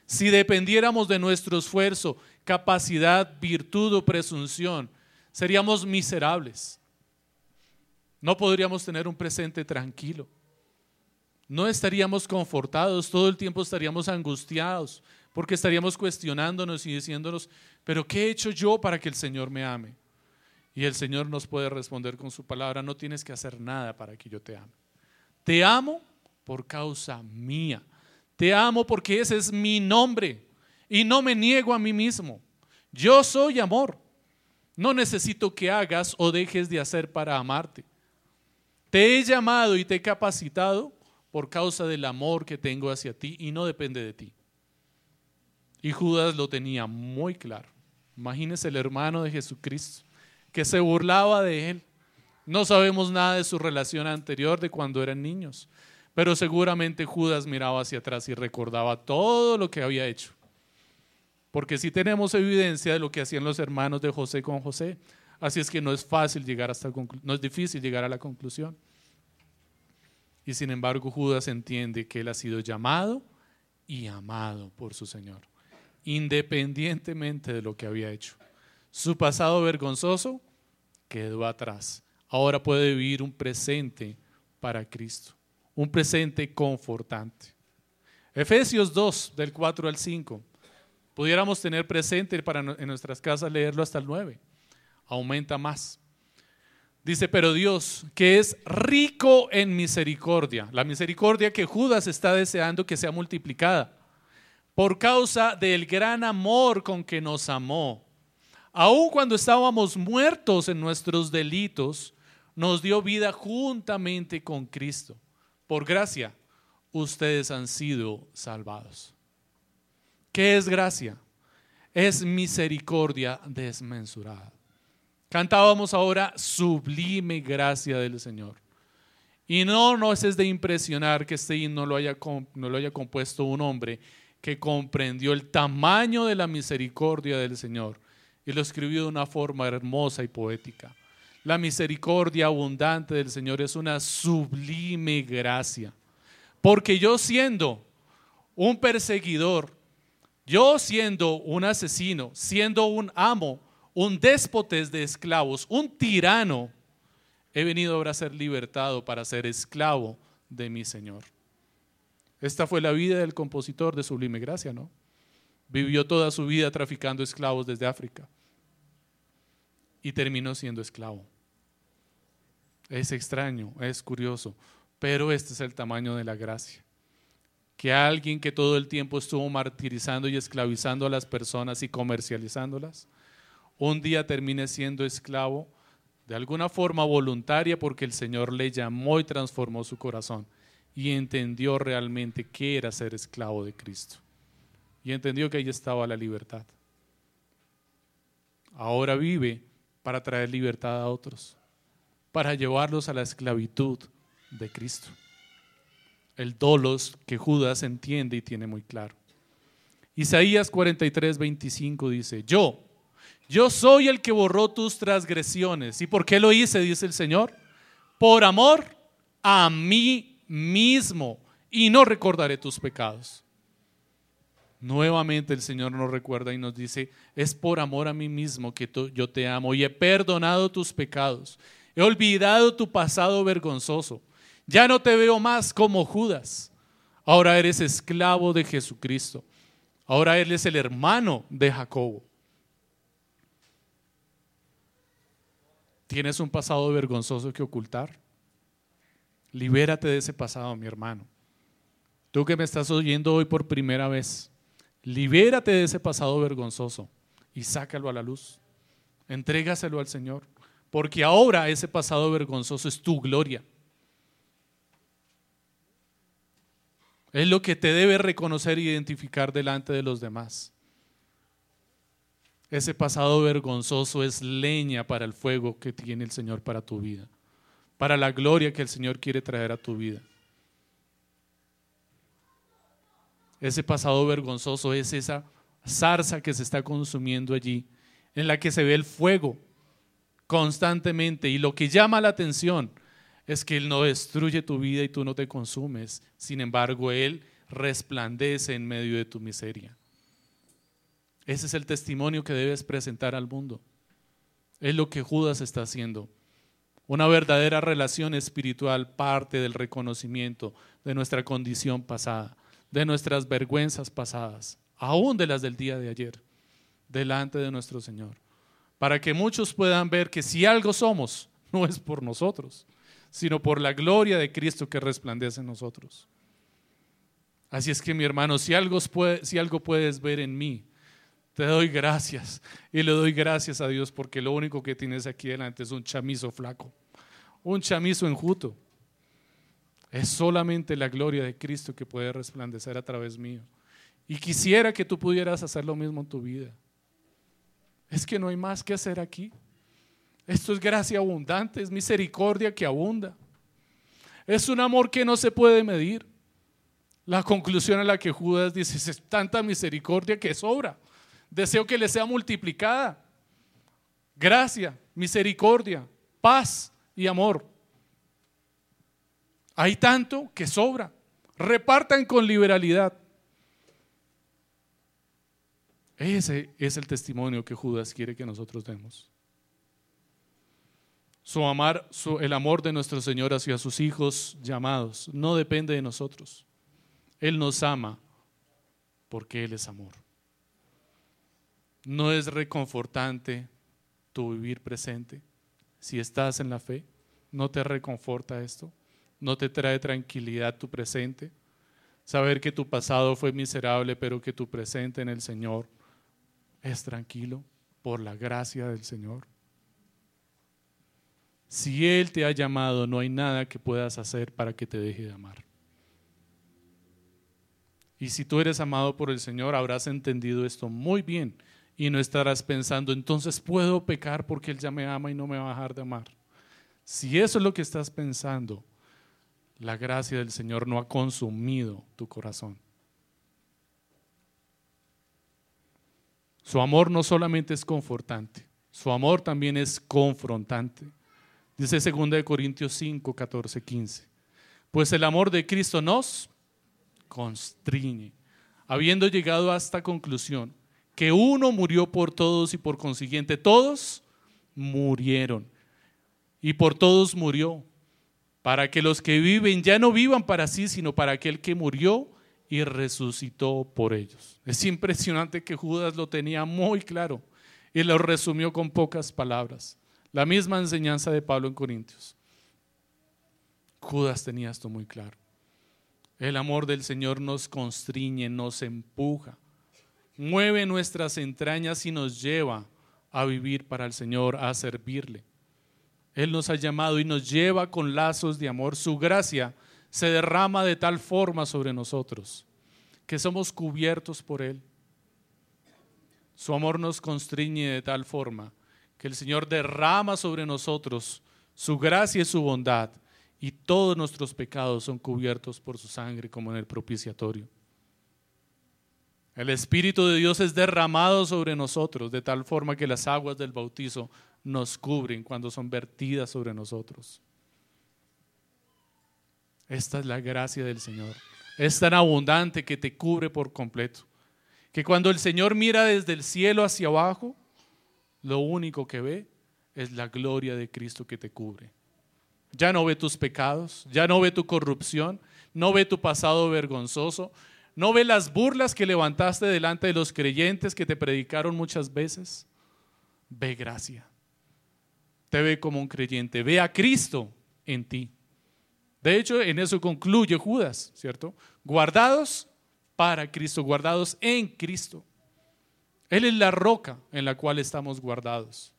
Si dependiéramos de nuestro esfuerzo, capacidad, virtud o presunción, seríamos miserables. No podríamos tener un presente tranquilo. No estaríamos confortados, todo el tiempo estaríamos angustiados, porque estaríamos cuestionándonos y diciéndonos, pero ¿qué he hecho yo para que el Señor me ame? Y el Señor nos puede responder con su palabra, no tienes que hacer nada para que yo te ame. Te amo por causa mía. Te amo porque ese es mi nombre y no me niego a mí mismo. Yo soy amor. No necesito que hagas o dejes de hacer para amarte. Te he llamado y te he capacitado por causa del amor que tengo hacia ti y no depende de ti. Y Judas lo tenía muy claro. Imagínese el hermano de Jesucristo que se burlaba de él. No sabemos nada de su relación anterior de cuando eran niños. Pero seguramente Judas miraba hacia atrás y recordaba todo lo que había hecho. Porque sí tenemos evidencia de lo que hacían los hermanos de José con José. Así es que no es fácil llegar hasta no es difícil llegar a la conclusión. Y sin embargo, Judas entiende que él ha sido llamado y amado por su Señor, independientemente de lo que había hecho. Su pasado vergonzoso quedó atrás. Ahora puede vivir un presente para Cristo un presente confortante. Efesios 2, del 4 al 5. Pudiéramos tener presente para en nuestras casas leerlo hasta el 9. Aumenta más. Dice, pero Dios, que es rico en misericordia, la misericordia que Judas está deseando que sea multiplicada, por causa del gran amor con que nos amó. Aun cuando estábamos muertos en nuestros delitos, nos dio vida juntamente con Cristo por gracia, ustedes han sido salvados. ¿Qué es gracia? Es misericordia desmensurada. Cantábamos ahora sublime gracia del Señor. Y no nos es de impresionar que este himno lo haya, no lo haya compuesto un hombre que comprendió el tamaño de la misericordia del Señor y lo escribió de una forma hermosa y poética. La misericordia abundante del Señor es una sublime gracia. Porque yo siendo un perseguidor, yo siendo un asesino, siendo un amo, un déspotes de esclavos, un tirano, he venido ahora a ser libertado para ser esclavo de mi Señor. Esta fue la vida del compositor de Sublime Gracia, ¿no? Vivió toda su vida traficando esclavos desde África y terminó siendo esclavo. Es extraño, es curioso, pero este es el tamaño de la gracia. Que alguien que todo el tiempo estuvo martirizando y esclavizando a las personas y comercializándolas, un día termine siendo esclavo de alguna forma voluntaria porque el Señor le llamó y transformó su corazón y entendió realmente qué era ser esclavo de Cristo. Y entendió que ahí estaba la libertad. Ahora vive para traer libertad a otros, para llevarlos a la esclavitud de Cristo. El dolos que Judas entiende y tiene muy claro. Isaías 43, 25 dice, yo, yo soy el que borró tus transgresiones. ¿Y por qué lo hice? Dice el Señor. Por amor a mí mismo y no recordaré tus pecados. Nuevamente el Señor nos recuerda y nos dice, es por amor a mí mismo que yo te amo y he perdonado tus pecados. He olvidado tu pasado vergonzoso. Ya no te veo más como Judas. Ahora eres esclavo de Jesucristo. Ahora Él es el hermano de Jacobo. ¿Tienes un pasado vergonzoso que ocultar? Libérate de ese pasado, mi hermano. Tú que me estás oyendo hoy por primera vez, Libérate de ese pasado vergonzoso y sácalo a la luz. Entrégaselo al Señor, porque ahora ese pasado vergonzoso es tu gloria. Es lo que te debe reconocer e identificar delante de los demás. Ese pasado vergonzoso es leña para el fuego que tiene el Señor para tu vida, para la gloria que el Señor quiere traer a tu vida. Ese pasado vergonzoso es esa zarza que se está consumiendo allí, en la que se ve el fuego constantemente. Y lo que llama la atención es que Él no destruye tu vida y tú no te consumes. Sin embargo, Él resplandece en medio de tu miseria. Ese es el testimonio que debes presentar al mundo. Es lo que Judas está haciendo. Una verdadera relación espiritual parte del reconocimiento de nuestra condición pasada, de nuestras vergüenzas pasadas, aún de las del día de ayer, delante de nuestro Señor. Para que muchos puedan ver que si algo somos, no es por nosotros, sino por la gloria de Cristo que resplandece en nosotros. Así es que mi hermano, si algo, si algo puedes ver en mí, te doy gracias y le doy gracias a Dios porque lo único que tienes aquí delante es un chamizo flaco, un chamizo enjuto. Es solamente la gloria de Cristo que puede resplandecer a través mío. Y quisiera que tú pudieras hacer lo mismo en tu vida. Es que no hay más que hacer aquí. Esto es gracia abundante, es misericordia que abunda. Es un amor que no se puede medir. La conclusión a la que Judas dice es tanta misericordia que sobra. Deseo que le sea multiplicada. Gracia, misericordia, paz y amor. Hay tanto que sobra. Repartan con liberalidad. Ese es el testimonio que Judas quiere que nosotros demos. Su amar, el amor de nuestro Señor hacia sus hijos llamados no depende de nosotros. Él nos ama porque Él es amor. ¿No es reconfortante tu vivir presente? Si estás en la fe, ¿no te reconforta esto? ¿No te trae tranquilidad tu presente? Saber que tu pasado fue miserable, pero que tu presente en el Señor es tranquilo por la gracia del Señor. Si Él te ha llamado, no hay nada que puedas hacer para que te deje de amar. Y si tú eres amado por el Señor, habrás entendido esto muy bien y no estarás pensando, entonces puedo pecar porque Él ya me ama y no me va a dejar de amar. Si eso es lo que estás pensando, la gracia del Señor no ha consumido tu corazón. Su amor no solamente es confortante, su amor también es confrontante. Dice 2 Corintios 5, 14, 15. Pues el amor de Cristo nos constriñe, habiendo llegado a esta conclusión, que uno murió por todos y por consiguiente todos murieron. Y por todos murió, para que los que viven ya no vivan para sí, sino para aquel que murió y resucitó por ellos. Es impresionante que Judas lo tenía muy claro y lo resumió con pocas palabras. La misma enseñanza de Pablo en Corintios. Judas tenía esto muy claro. El amor del Señor nos constriñe, nos empuja mueve nuestras entrañas y nos lleva a vivir para el Señor, a servirle. Él nos ha llamado y nos lleva con lazos de amor. Su gracia se derrama de tal forma sobre nosotros que somos cubiertos por Él. Su amor nos constriñe de tal forma que el Señor derrama sobre nosotros su gracia y su bondad y todos nuestros pecados son cubiertos por su sangre como en el propiciatorio. El Espíritu de Dios es derramado sobre nosotros de tal forma que las aguas del bautizo nos cubren cuando son vertidas sobre nosotros. Esta es la gracia del Señor. Es tan abundante que te cubre por completo. Que cuando el Señor mira desde el cielo hacia abajo, lo único que ve es la gloria de Cristo que te cubre. Ya no ve tus pecados, ya no ve tu corrupción, no ve tu pasado vergonzoso, ¿No ve las burlas que levantaste delante de los creyentes que te predicaron muchas veces? Ve gracia. Te ve como un creyente. Ve a Cristo en ti. De hecho, en eso concluye Judas, ¿cierto? Guardados para Cristo, guardados en Cristo. Él es la roca en la cual estamos guardados.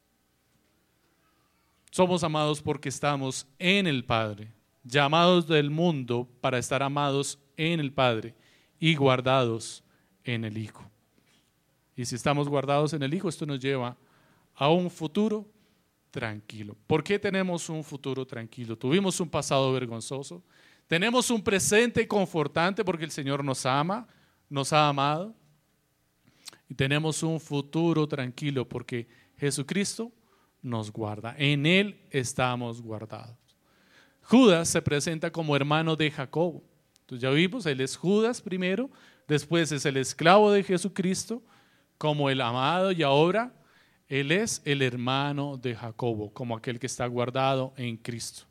Somos amados porque estamos en el Padre, llamados del mundo para estar amados en el Padre y guardados en el Hijo. Y si estamos guardados en el Hijo, esto nos lleva a un futuro tranquilo. ¿Por qué tenemos un futuro tranquilo? Tuvimos un pasado vergonzoso, tenemos un presente confortante porque el Señor nos ama, nos ha amado, y tenemos un futuro tranquilo porque Jesucristo nos guarda. En Él estamos guardados. Judas se presenta como hermano de Jacobo. Entonces ya vimos, él es Judas primero, después es el esclavo de Jesucristo, como el amado y ahora él es el hermano de Jacobo, como aquel que está guardado en Cristo.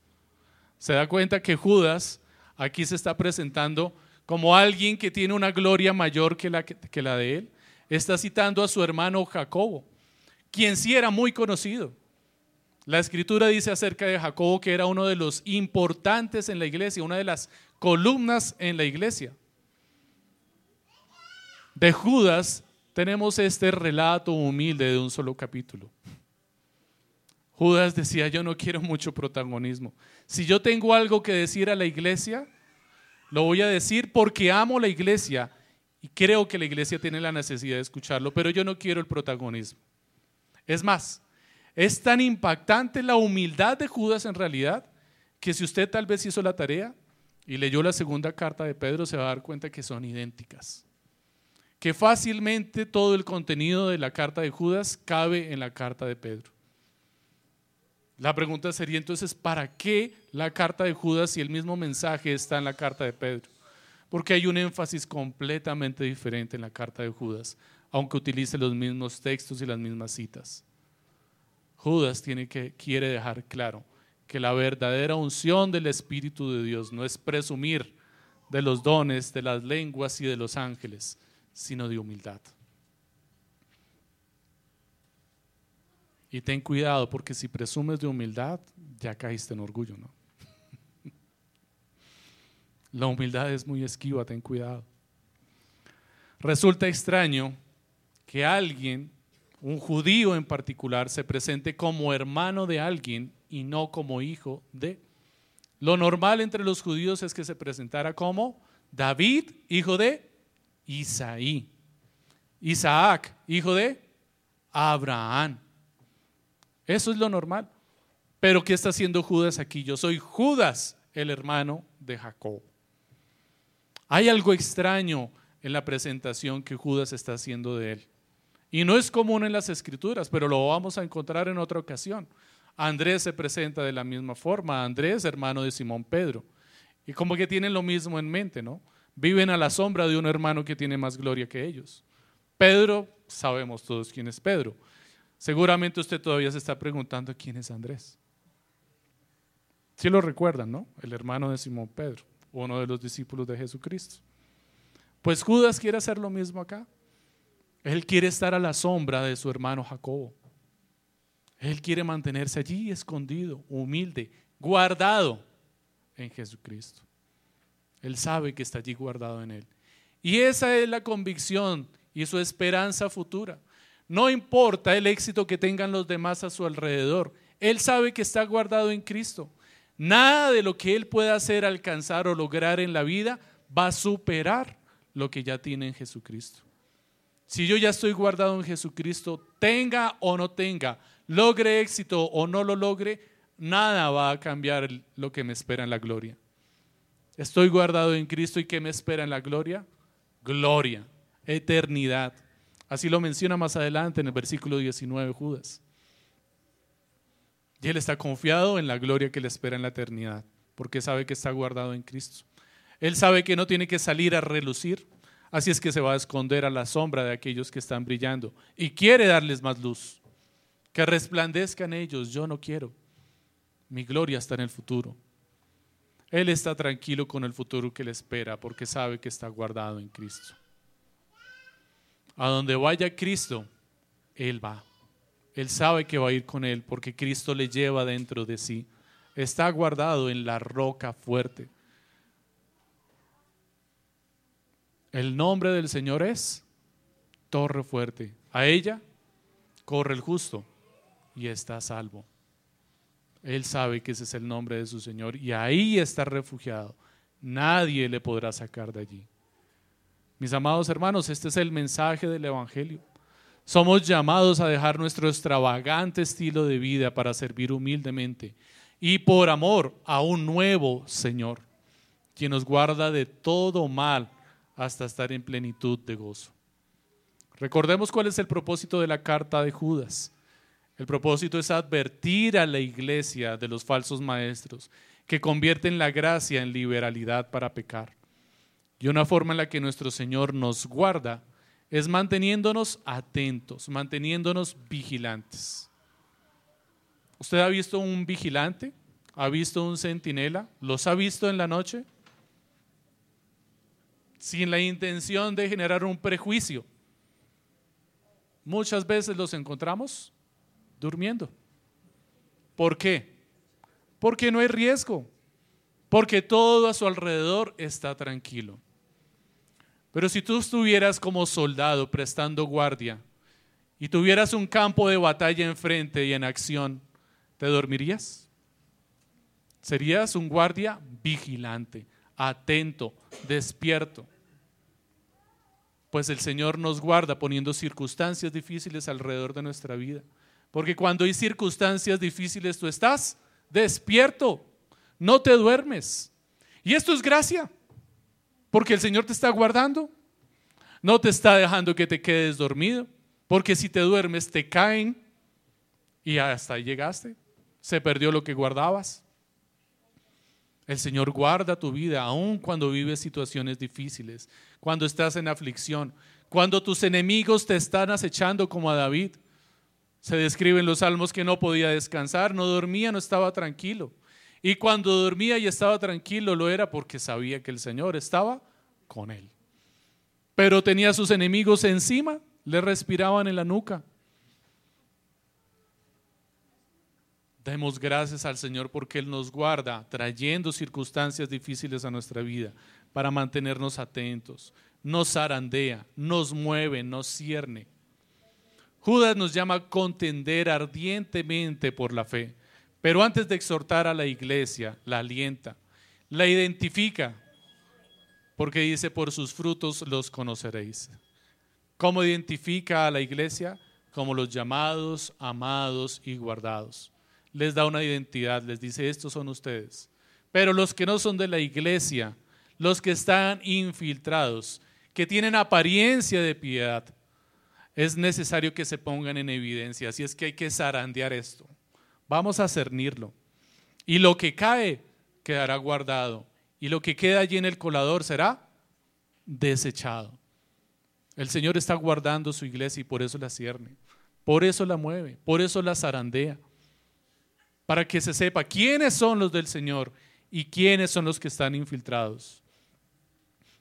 Se da cuenta que Judas aquí se está presentando como alguien que tiene una gloria mayor que la, que de él. Está citando a su hermano Jacobo, quien sí era muy conocido. La escritura dice acerca de Jacobo que era uno de los importantes en la iglesia, una de las columnas en la iglesia. De Judas tenemos este relato humilde de un solo capítulo. Judas decía, yo no quiero mucho protagonismo. Si yo tengo algo que decir a la iglesia, lo voy a decir porque amo la iglesia y creo que la iglesia tiene la necesidad de escucharlo, pero yo no quiero el protagonismo. Es más, es tan impactante la humildad de Judas en realidad que si usted tal vez hizo la tarea y leyó la segunda carta de Pedro se va a dar cuenta que son idénticas. Que fácilmente todo el contenido de la carta de Judas cabe en la carta de Pedro. La pregunta sería entonces, ¿para qué la carta de Judas si el mismo mensaje está en la carta de Pedro? Porque hay un énfasis completamente diferente en la carta de Judas, aunque utilice los mismos textos y las mismas citas. Judas tiene que, quiere dejar claro que la verdadera unción del Espíritu de Dios no es presumir de los dones, de las lenguas y de los ángeles, sino de humildad. Y ten cuidado porque si presumes de humildad, ya caíste en orgullo, ¿no? La humildad es muy esquiva, ten cuidado. Resulta extraño que alguien un judío en particular se presente como hermano de alguien y no como hijo de. Lo normal entre los judíos es que se presentara como David, hijo de Isaí. Isaac, hijo de Abraham. Eso es lo normal. Pero ¿qué está haciendo Judas aquí? Yo soy Judas, el hermano de Jacob. Hay algo extraño en la presentación que Judas está haciendo de él. Y no es común en las escrituras, pero lo vamos a encontrar en otra ocasión. Andrés se presenta de la misma forma, Andrés, hermano de Simón Pedro. Y como que tienen lo mismo en mente, ¿no? Viven a la sombra de un hermano que tiene más gloria que ellos. Pedro, sabemos todos quién es Pedro. Seguramente usted todavía se está preguntando quién es Andrés. Sí lo recuerdan, ¿no? El hermano de Simón Pedro, uno de los discípulos de Jesucristo. Pues Judas quiere hacer lo mismo acá. Él quiere estar a la sombra de su hermano Jacobo. Él quiere mantenerse allí escondido, humilde, guardado en Jesucristo. Él sabe que está allí guardado en Él. Y esa es la convicción y su esperanza futura. No importa el éxito que tengan los demás a su alrededor. Él sabe que está guardado en Cristo. Nada de lo que Él pueda hacer, alcanzar o lograr en la vida va a superar lo que ya tiene en Jesucristo. Si yo ya estoy guardado en Jesucristo, tenga o no tenga, logre éxito o no lo logre, nada va a cambiar lo que me espera en la gloria. Estoy guardado en Cristo y ¿qué me espera en la gloria? Gloria, eternidad. Así lo menciona más adelante en el versículo 19 Judas. Y él está confiado en la gloria que le espera en la eternidad, porque sabe que está guardado en Cristo. Él sabe que no tiene que salir a relucir, Así es que se va a esconder a la sombra de aquellos que están brillando y quiere darles más luz. Que resplandezcan ellos, yo no quiero. Mi gloria está en el futuro. Él está tranquilo con el futuro que le espera porque sabe que está guardado en Cristo. A donde vaya Cristo, Él va. Él sabe que va a ir con Él porque Cristo le lleva dentro de sí. Está guardado en la roca fuerte. El nombre del Señor es torre fuerte. A ella corre el justo y está salvo. Él sabe que ese es el nombre de su Señor y ahí está refugiado. Nadie le podrá sacar de allí. Mis amados hermanos, este es el mensaje del Evangelio. Somos llamados a dejar nuestro extravagante estilo de vida para servir humildemente y por amor a un nuevo Señor, quien nos guarda de todo mal hasta estar en plenitud de gozo. Recordemos cuál es el propósito de la carta de Judas. El propósito es advertir a la iglesia de los falsos maestros que convierten la gracia en liberalidad para pecar. Y una forma en la que nuestro Señor nos guarda es manteniéndonos atentos, manteniéndonos vigilantes. ¿Usted ha visto un vigilante? ¿Ha visto un centinela? ¿Los ha visto en la noche? Sin la intención de generar un prejuicio. Muchas veces los encontramos durmiendo. ¿Por qué? Porque no hay riesgo. Porque todo a su alrededor está tranquilo. Pero si tú estuvieras como soldado prestando guardia y tuvieras un campo de batalla enfrente y en acción, ¿te dormirías? Serías un guardia vigilante, atento, despierto. Pues el Señor nos guarda poniendo circunstancias difíciles alrededor de nuestra vida. Porque cuando hay circunstancias difíciles tú estás despierto, no te duermes. Y esto es gracia. Porque el Señor te está guardando. No te está dejando que te quedes dormido. Porque si te duermes te caen y hasta ahí llegaste. Se perdió lo que guardabas. El Señor guarda tu vida aun cuando vives situaciones difíciles, cuando estás en aflicción, cuando tus enemigos te están acechando como a David. Se describe en los salmos que no podía descansar, no dormía, no estaba tranquilo. Y cuando dormía y estaba tranquilo lo era porque sabía que el Señor estaba con él. Pero tenía a sus enemigos encima, le respiraban en la nuca. Demos gracias al Señor porque Él nos guarda trayendo circunstancias difíciles a nuestra vida para mantenernos atentos. Nos zarandea, nos mueve, nos cierne. Judas nos llama a contender ardientemente por la fe. Pero antes de exhortar a la iglesia, la alienta, la identifica, porque dice, por sus frutos los conoceréis. ¿Cómo identifica a la iglesia? Como los llamados, amados y guardados. Les da una identidad, les dice, estos son ustedes. Pero los que no son de la iglesia, los que están infiltrados, que tienen apariencia de piedad, es necesario que se pongan en evidencia. Así es que hay que zarandear esto. Vamos a cernirlo. Y lo que cae quedará guardado. Y lo que queda allí en el colador será desechado. El Señor está guardando su iglesia y por eso la cierne. Por eso la mueve. Por eso la zarandea. Para que se sepa quiénes son los del Señor y quiénes son los que están infiltrados.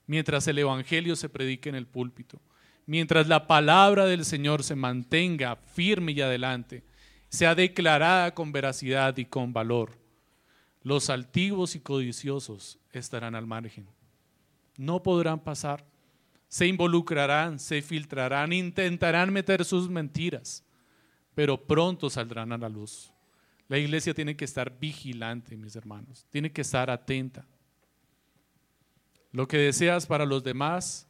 Mientras el Evangelio se predique en el púlpito. Mientras la palabra del Señor se mantenga firme y adelante sea declarada con veracidad y con valor. Los altivos y codiciosos estarán al margen. No podrán pasar. Se involucrarán, se filtrarán, intentarán meter sus mentiras, pero pronto saldrán a la luz. La iglesia tiene que estar vigilante, mis hermanos. Tiene que estar atenta. Lo que deseas para los demás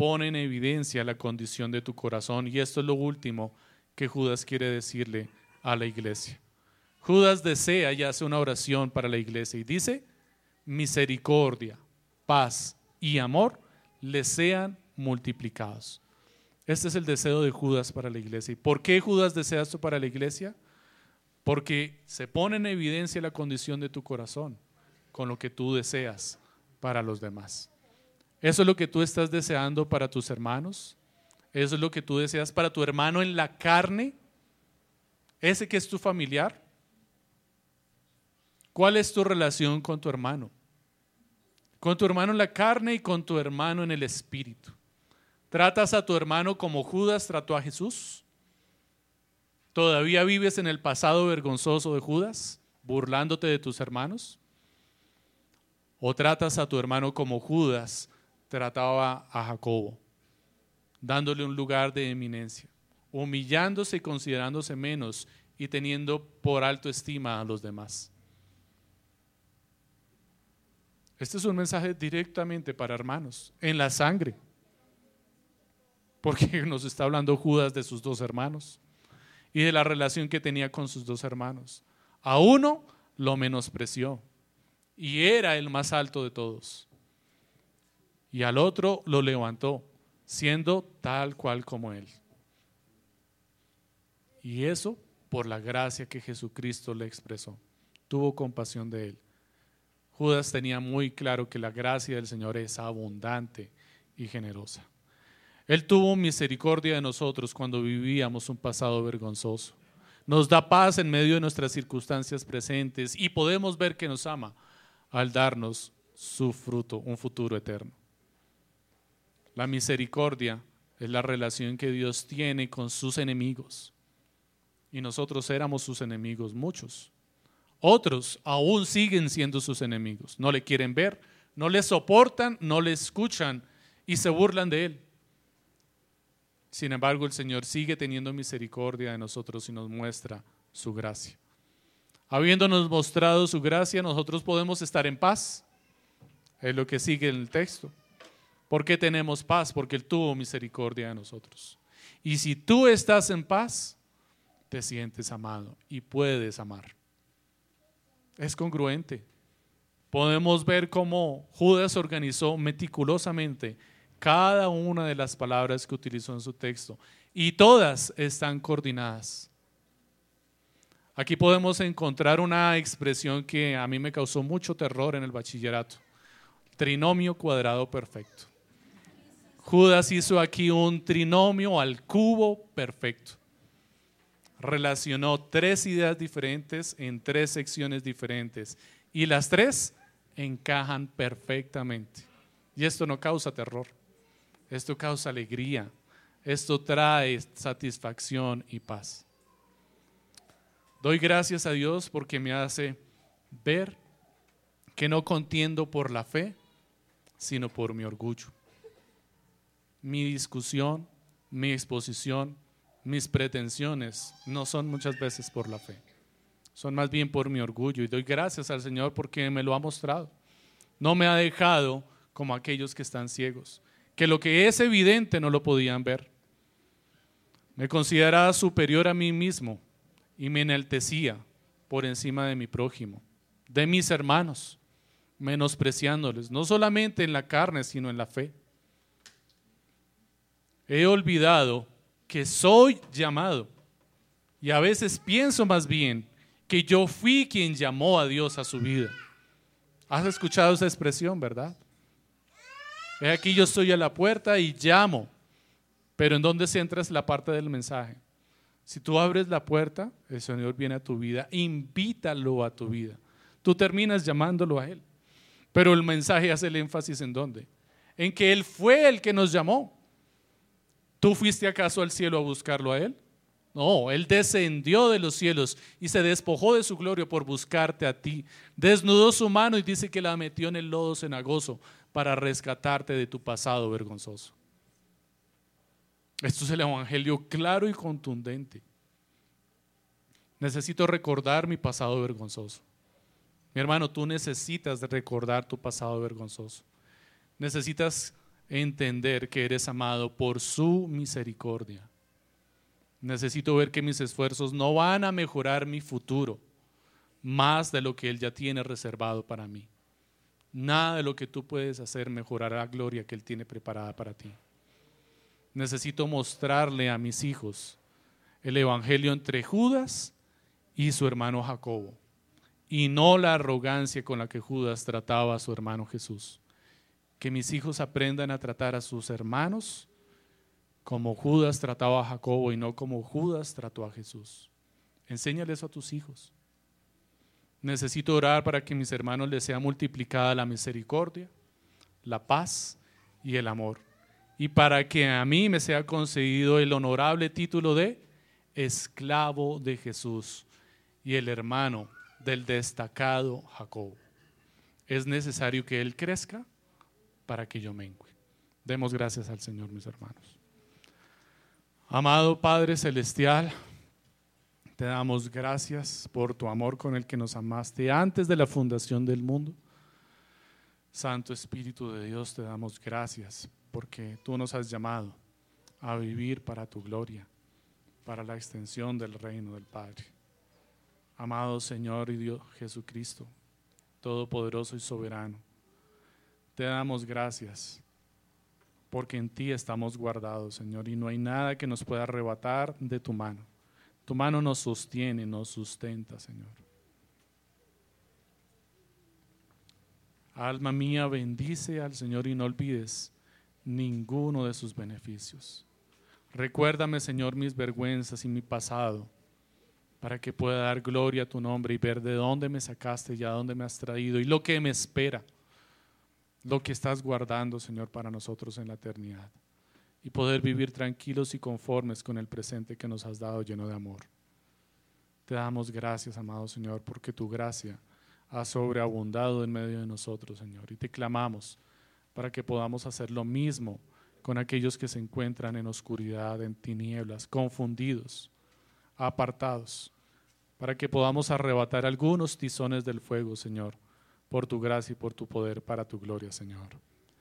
pone en evidencia la condición de tu corazón. Y esto es lo último que Judas quiere decirle a la iglesia. Judas desea y hace una oración para la iglesia y dice, misericordia, paz y amor le sean multiplicados. Este es el deseo de Judas para la iglesia. ¿Y por qué Judas desea esto para la iglesia? Porque se pone en evidencia la condición de tu corazón con lo que tú deseas para los demás. Eso es lo que tú estás deseando para tus hermanos. Eso es lo que tú deseas para tu hermano en la carne ese que es tu familiar. ¿Cuál es tu relación con tu hermano? Con tu hermano en la carne y con tu hermano en el espíritu. ¿Tratas a tu hermano como Judas trató a Jesús? ¿Todavía vives en el pasado vergonzoso de Judas, burlándote de tus hermanos? ¿O tratas a tu hermano como Judas trataba a Jacobo, dándole un lugar de eminencia? humillándose y considerándose menos y teniendo por alto estima a los demás. Este es un mensaje directamente para hermanos, en la sangre. porque nos está hablando Judas de sus dos hermanos y de la relación que tenía con sus dos hermanos. A uno lo menospreció y era el más alto de todos. Y al otro lo levantó, siendo tal cual como él. Y eso por la gracia que Jesucristo le expresó. Tuvo compasión de él. Judas tenía muy claro que la gracia del Señor es abundante y generosa. Él tuvo misericordia de nosotros cuando vivíamos un pasado vergonzoso. Nos da paz en medio de nuestras circunstancias presentes y podemos ver que nos ama al darnos su fruto, un futuro eterno. La misericordia es la relación que Dios tiene con sus enemigos. Y nosotros éramos sus enemigos, muchos. Otros aún siguen siendo sus enemigos. No le quieren ver, no le soportan, no le escuchan y se burlan de él. Sin embargo, el Señor sigue teniendo misericordia de nosotros y nos muestra su gracia. Habiéndonos mostrado su gracia, nosotros podemos estar en paz. Es lo que sigue en el texto. ¿Por qué tenemos paz? Porque Él tuvo misericordia de nosotros. Y si tú estás en paz, te sientes amado y puedes amar. Es congruente. Podemos ver cómo Judas organizó meticulosamente cada una de las palabras que utilizó en su texto. Y todas están coordinadas. Aquí podemos encontrar una expresión que a mí me causó mucho terror en el bachillerato. Trinomio cuadrado perfecto. Judas hizo aquí un trinomio al cubo perfecto. Relacionó tres ideas diferentes en tres secciones diferentes y las tres encajan perfectamente. Y esto no causa terror. Esto causa alegría. Esto trae satisfacción y paz. Doy gracias a Dios porque me hace ver que no contiendo por la fe, sino por mi orgullo. Mi discusión, mi exposición, mis pretensiones no son muchas veces por la fe, son más bien por mi orgullo. Y doy gracias al Señor porque me lo ha mostrado. No me ha dejado como aquellos que están ciegos que lo que es evidente no lo podían ver. Me consideraba superior a mí mismo y me enaltecía por encima de mi prójimo, de mis hermanos, menospreciándoles, no solamente en la carne, sino en la fe. He olvidado que soy llamado y a veces pienso más bien que yo fui quien llamó a Dios a su vida. ¿Has escuchado esa expresión, verdad? aquí yo estoy a la puerta y llamo. Pero ¿en dónde centras la parte del mensaje? Si tú abres la puerta, el Señor viene a tu vida, invítalo a tu vida. Tú terminas llamándolo a Él. Pero el mensaje hace el énfasis en dónde? En que Él fue el que nos llamó. ¿Tú fuiste acaso al cielo a buscarlo a Él? No, Él descendió de los cielos y se despojó de su gloria por buscarte a ti. Desnudó su mano y dice que la metió en el lodo cenagoso para rescatarte de tu pasado vergonzoso. Esto es el Evangelio claro y contundente. Necesito recordar mi pasado vergonzoso. Mi hermano, tú necesitas recordar tu pasado vergonzoso. Necesitas entender que eres amado por su misericordia. Necesito ver que mis esfuerzos no van a mejorar mi futuro más de lo que Él ya tiene reservado para mí. Nada de lo que tú puedes hacer mejorará la gloria que Él tiene preparada para ti. Necesito mostrarle a mis hijos el Evangelio entre Judas y su hermano Jacobo, y no la arrogancia con la que Judas trataba a su hermano Jesús. Que mis hijos aprendan a tratar a sus hermanos como Judas trataba a Jacobo y no como Judas trató a Jesús. Enséñales eso a tus hijos. Necesito orar para que mis hermanos les sea multiplicada la misericordia, la paz y el amor. Y para que a mí me sea concedido el honorable título de esclavo de Jesús y el hermano del destacado Jacob. Es necesario que Él crezca para que yo mengue. Demos gracias al Señor, mis hermanos. Amado Padre Celestial, te damos gracias por tu amor con el que nos amaste antes de la fundación del mundo. Santo Espíritu de Dios, te damos gracias porque tú nos has llamado a vivir para tu gloria, para la extensión del reino del Padre. Amado Señor y Dios Jesucristo, Todopoderoso y Soberano, te damos gracias porque en ti estamos guardados, Señor, y no hay nada que nos pueda arrebatar de tu mano. Tu mano nos sostiene, nos sustenta, Señor. Alma mía, bendice al Señor y no olvides ninguno de sus beneficios. Recuérdame, Señor, mis vergüenzas y mi pasado, para que pueda dar gloria a tu nombre y ver de dónde me sacaste y a dónde me has traído y lo que me espera, lo que estás guardando, Señor, para nosotros en la eternidad. Y poder vivir tranquilos y conformes con el presente que nos has dado lleno de amor. Te damos gracias, amado Señor, porque tu gracia ha sobreabundado en medio de nosotros, Señor. Y te clamamos para que podamos hacer lo mismo con aquellos que se encuentran en oscuridad, en tinieblas, confundidos, apartados, para que podamos arrebatar algunos tizones del fuego, Señor, por tu gracia y por tu poder, para tu gloria, Señor.